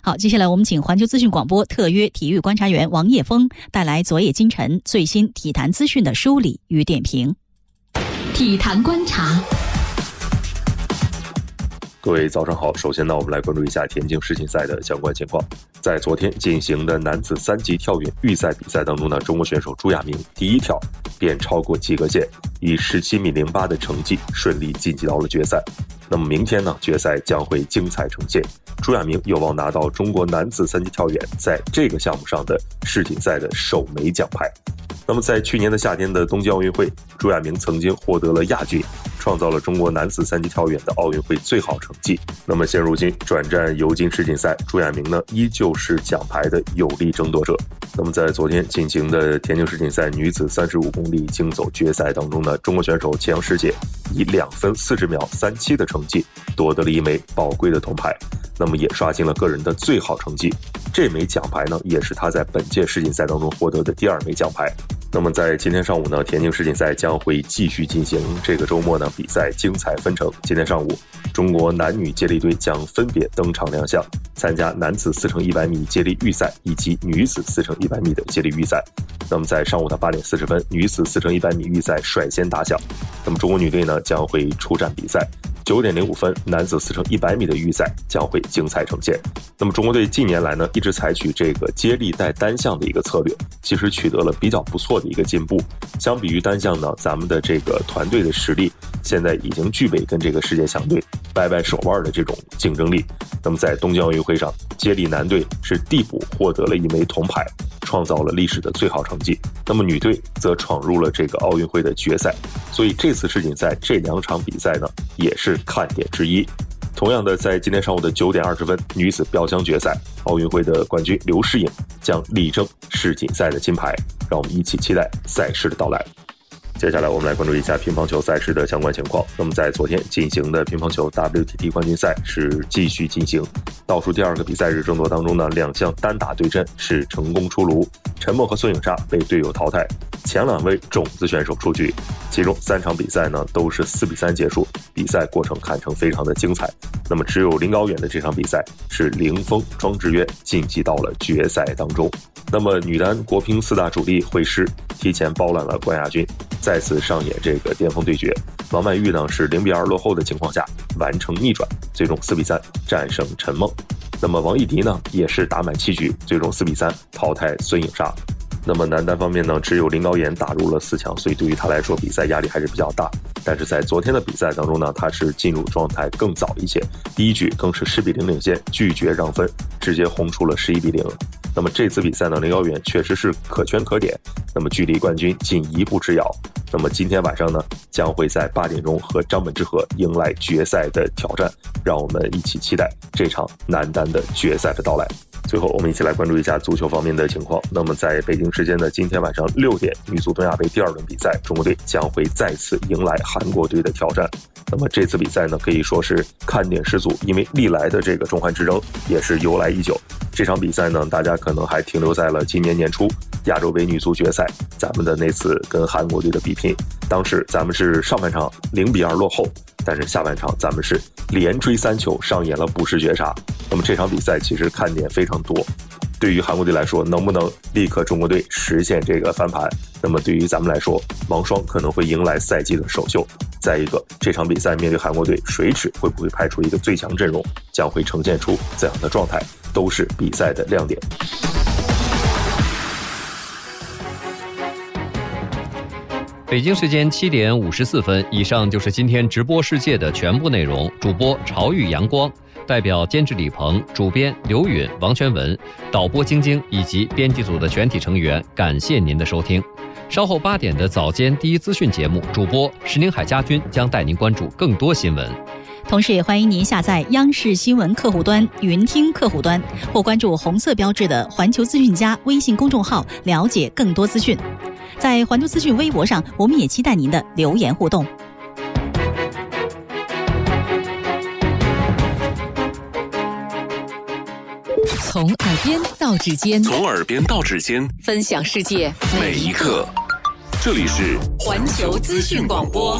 好，接下来我们请环球资讯广播特约体育观察员王叶峰带来昨夜今晨最新体坛资讯的梳理与点评。体坛观察，各位早上好。首先呢，我们来关注一下田径世锦赛的相关情况。在昨天进行的男子三级跳远预赛比赛当中呢，中国选手朱亚明第一跳便超过及格线，以十七米零八的成绩顺利晋级到了决赛。那么明天呢，决赛将会精彩呈现，朱亚明有望拿到中国男子三级跳远在这个项目上的世锦赛的首枚奖牌。那么，在去年的夏天的东京奥运会，朱亚明曾经获得了亚军，创造了中国男子三级跳远的奥运会最好成绩。那么，现如今转战尤金世锦赛，朱亚明呢依旧是奖牌的有力争夺者。那么，在昨天进行的田径世锦赛女子三十五公里竞走决赛当中呢，中国选手钱阳师姐以两分四十秒三七的成绩夺得了一枚宝贵的铜牌，那么也刷新了个人的最好成绩。这枚奖牌呢，也是她在本届世锦赛当中获得的第二枚奖牌。那么在今天上午呢，田径世锦赛将会继续进行。这个周末呢，比赛精彩纷呈。今天上午，中国男女接力队将分别登场亮相，参加男子四乘一百米接力预赛以及女子四乘一百米的接力预赛。那么在上午的八点四十分，女子四乘一百米预赛率先打响。那么中国女队呢，将会出战比赛。九点零五分，男子四乘一百米的预赛将会精彩呈现。那么，中国队近年来呢，一直采取这个接力带单项的一个策略，其实取得了比较不错一个进步。相比于单项呢，咱们的这个团队的实力现在已经具备跟这个世界强队掰掰手腕的这种竞争力。那么，在东京奥运会上，接力男队是递补获得了一枚铜牌，创造了历史的最好成绩。那么，女队则闯入了这个奥运会的决赛。所以，这次世锦赛这两场比赛呢，也是。看点之一。同样的，在今天上午的九点二十分，女子标枪决赛，奥运会的冠军刘诗颖将力争世锦赛的金牌。让我们一起期待赛事的到来。接下来，我们来关注一下乒乓球赛事的相关情况。那么，在昨天进行的乒乓球 WTT 冠军赛是继续进行，倒数第二个比赛日争夺当中呢，两项单打对阵是成功出炉，陈梦和孙颖莎被队友淘汰。前两位种子选手出局，其中三场比赛呢都是四比三结束，比赛过程堪称非常的精彩。那么只有林高远的这场比赛是零封庄智渊晋级到了决赛当中。那么女单国乒四大主力会师，提前包揽了冠亚军，再次上演这个巅峰对决。王曼玉呢是零比二落后的情况下完成逆转，最终四比三战胜陈梦。那么王艺迪呢也是打满七局，最终四比三淘汰孙颖莎。那么男单方面呢，只有林高远打入了四强，所以对于他来说，比赛压力还是比较大。但是在昨天的比赛当中呢，他是进入状态更早一些，第一局更是十比零领先，拒绝让分，直接轰出了十一比零。那么这次比赛呢，林高远确实是可圈可点，那么距离冠军仅一步之遥。那么今天晚上呢，将会在八点钟和张本智和迎来决赛的挑战，让我们一起期待这场男单的决赛的到来。最后，我们一起来关注一下足球方面的情况。那么，在北京时间的今天晚上六点，女足东亚杯第二轮比赛，中国队将会再次迎来韩国队的挑战。那么这次比赛呢，可以说是看点十足，因为历来的这个中韩之争也是由来已久。这场比赛呢，大家可能还停留在了今年年初亚洲杯女足决赛，咱们的那次跟韩国队的比拼。当时咱们是上半场零比二落后，但是下半场咱们是连追三球，上演了补时绝杀。那么这场比赛其实看点非常多。对于韩国队来说，能不能立刻中国队实现这个翻盘？那么对于咱们来说，王霜可能会迎来赛季的首秀。再一个，这场比赛面对韩国队，水尺会不会派出一个最强阵容，将会呈现出怎样的状态，都是比赛的亮点。北京时间七点五十四分，以上就是今天直播世界的全部内容。主播朝玉阳光，代表监制李鹏，主编刘允、王全文，导播晶晶以及编辑组的全体成员，感谢您的收听。稍后八点的早间第一资讯节目，主播石宁海家军将带您关注更多新闻。同时，也欢迎您下载央视新闻客户端、云听客户端，或关注红色标志的“环球资讯家”微信公众号，了解更多资讯。在环球资讯微博上，我们也期待您的留言互动。从耳边到指尖，从耳边到指尖，分享世界每一刻。这里是环球资讯广播。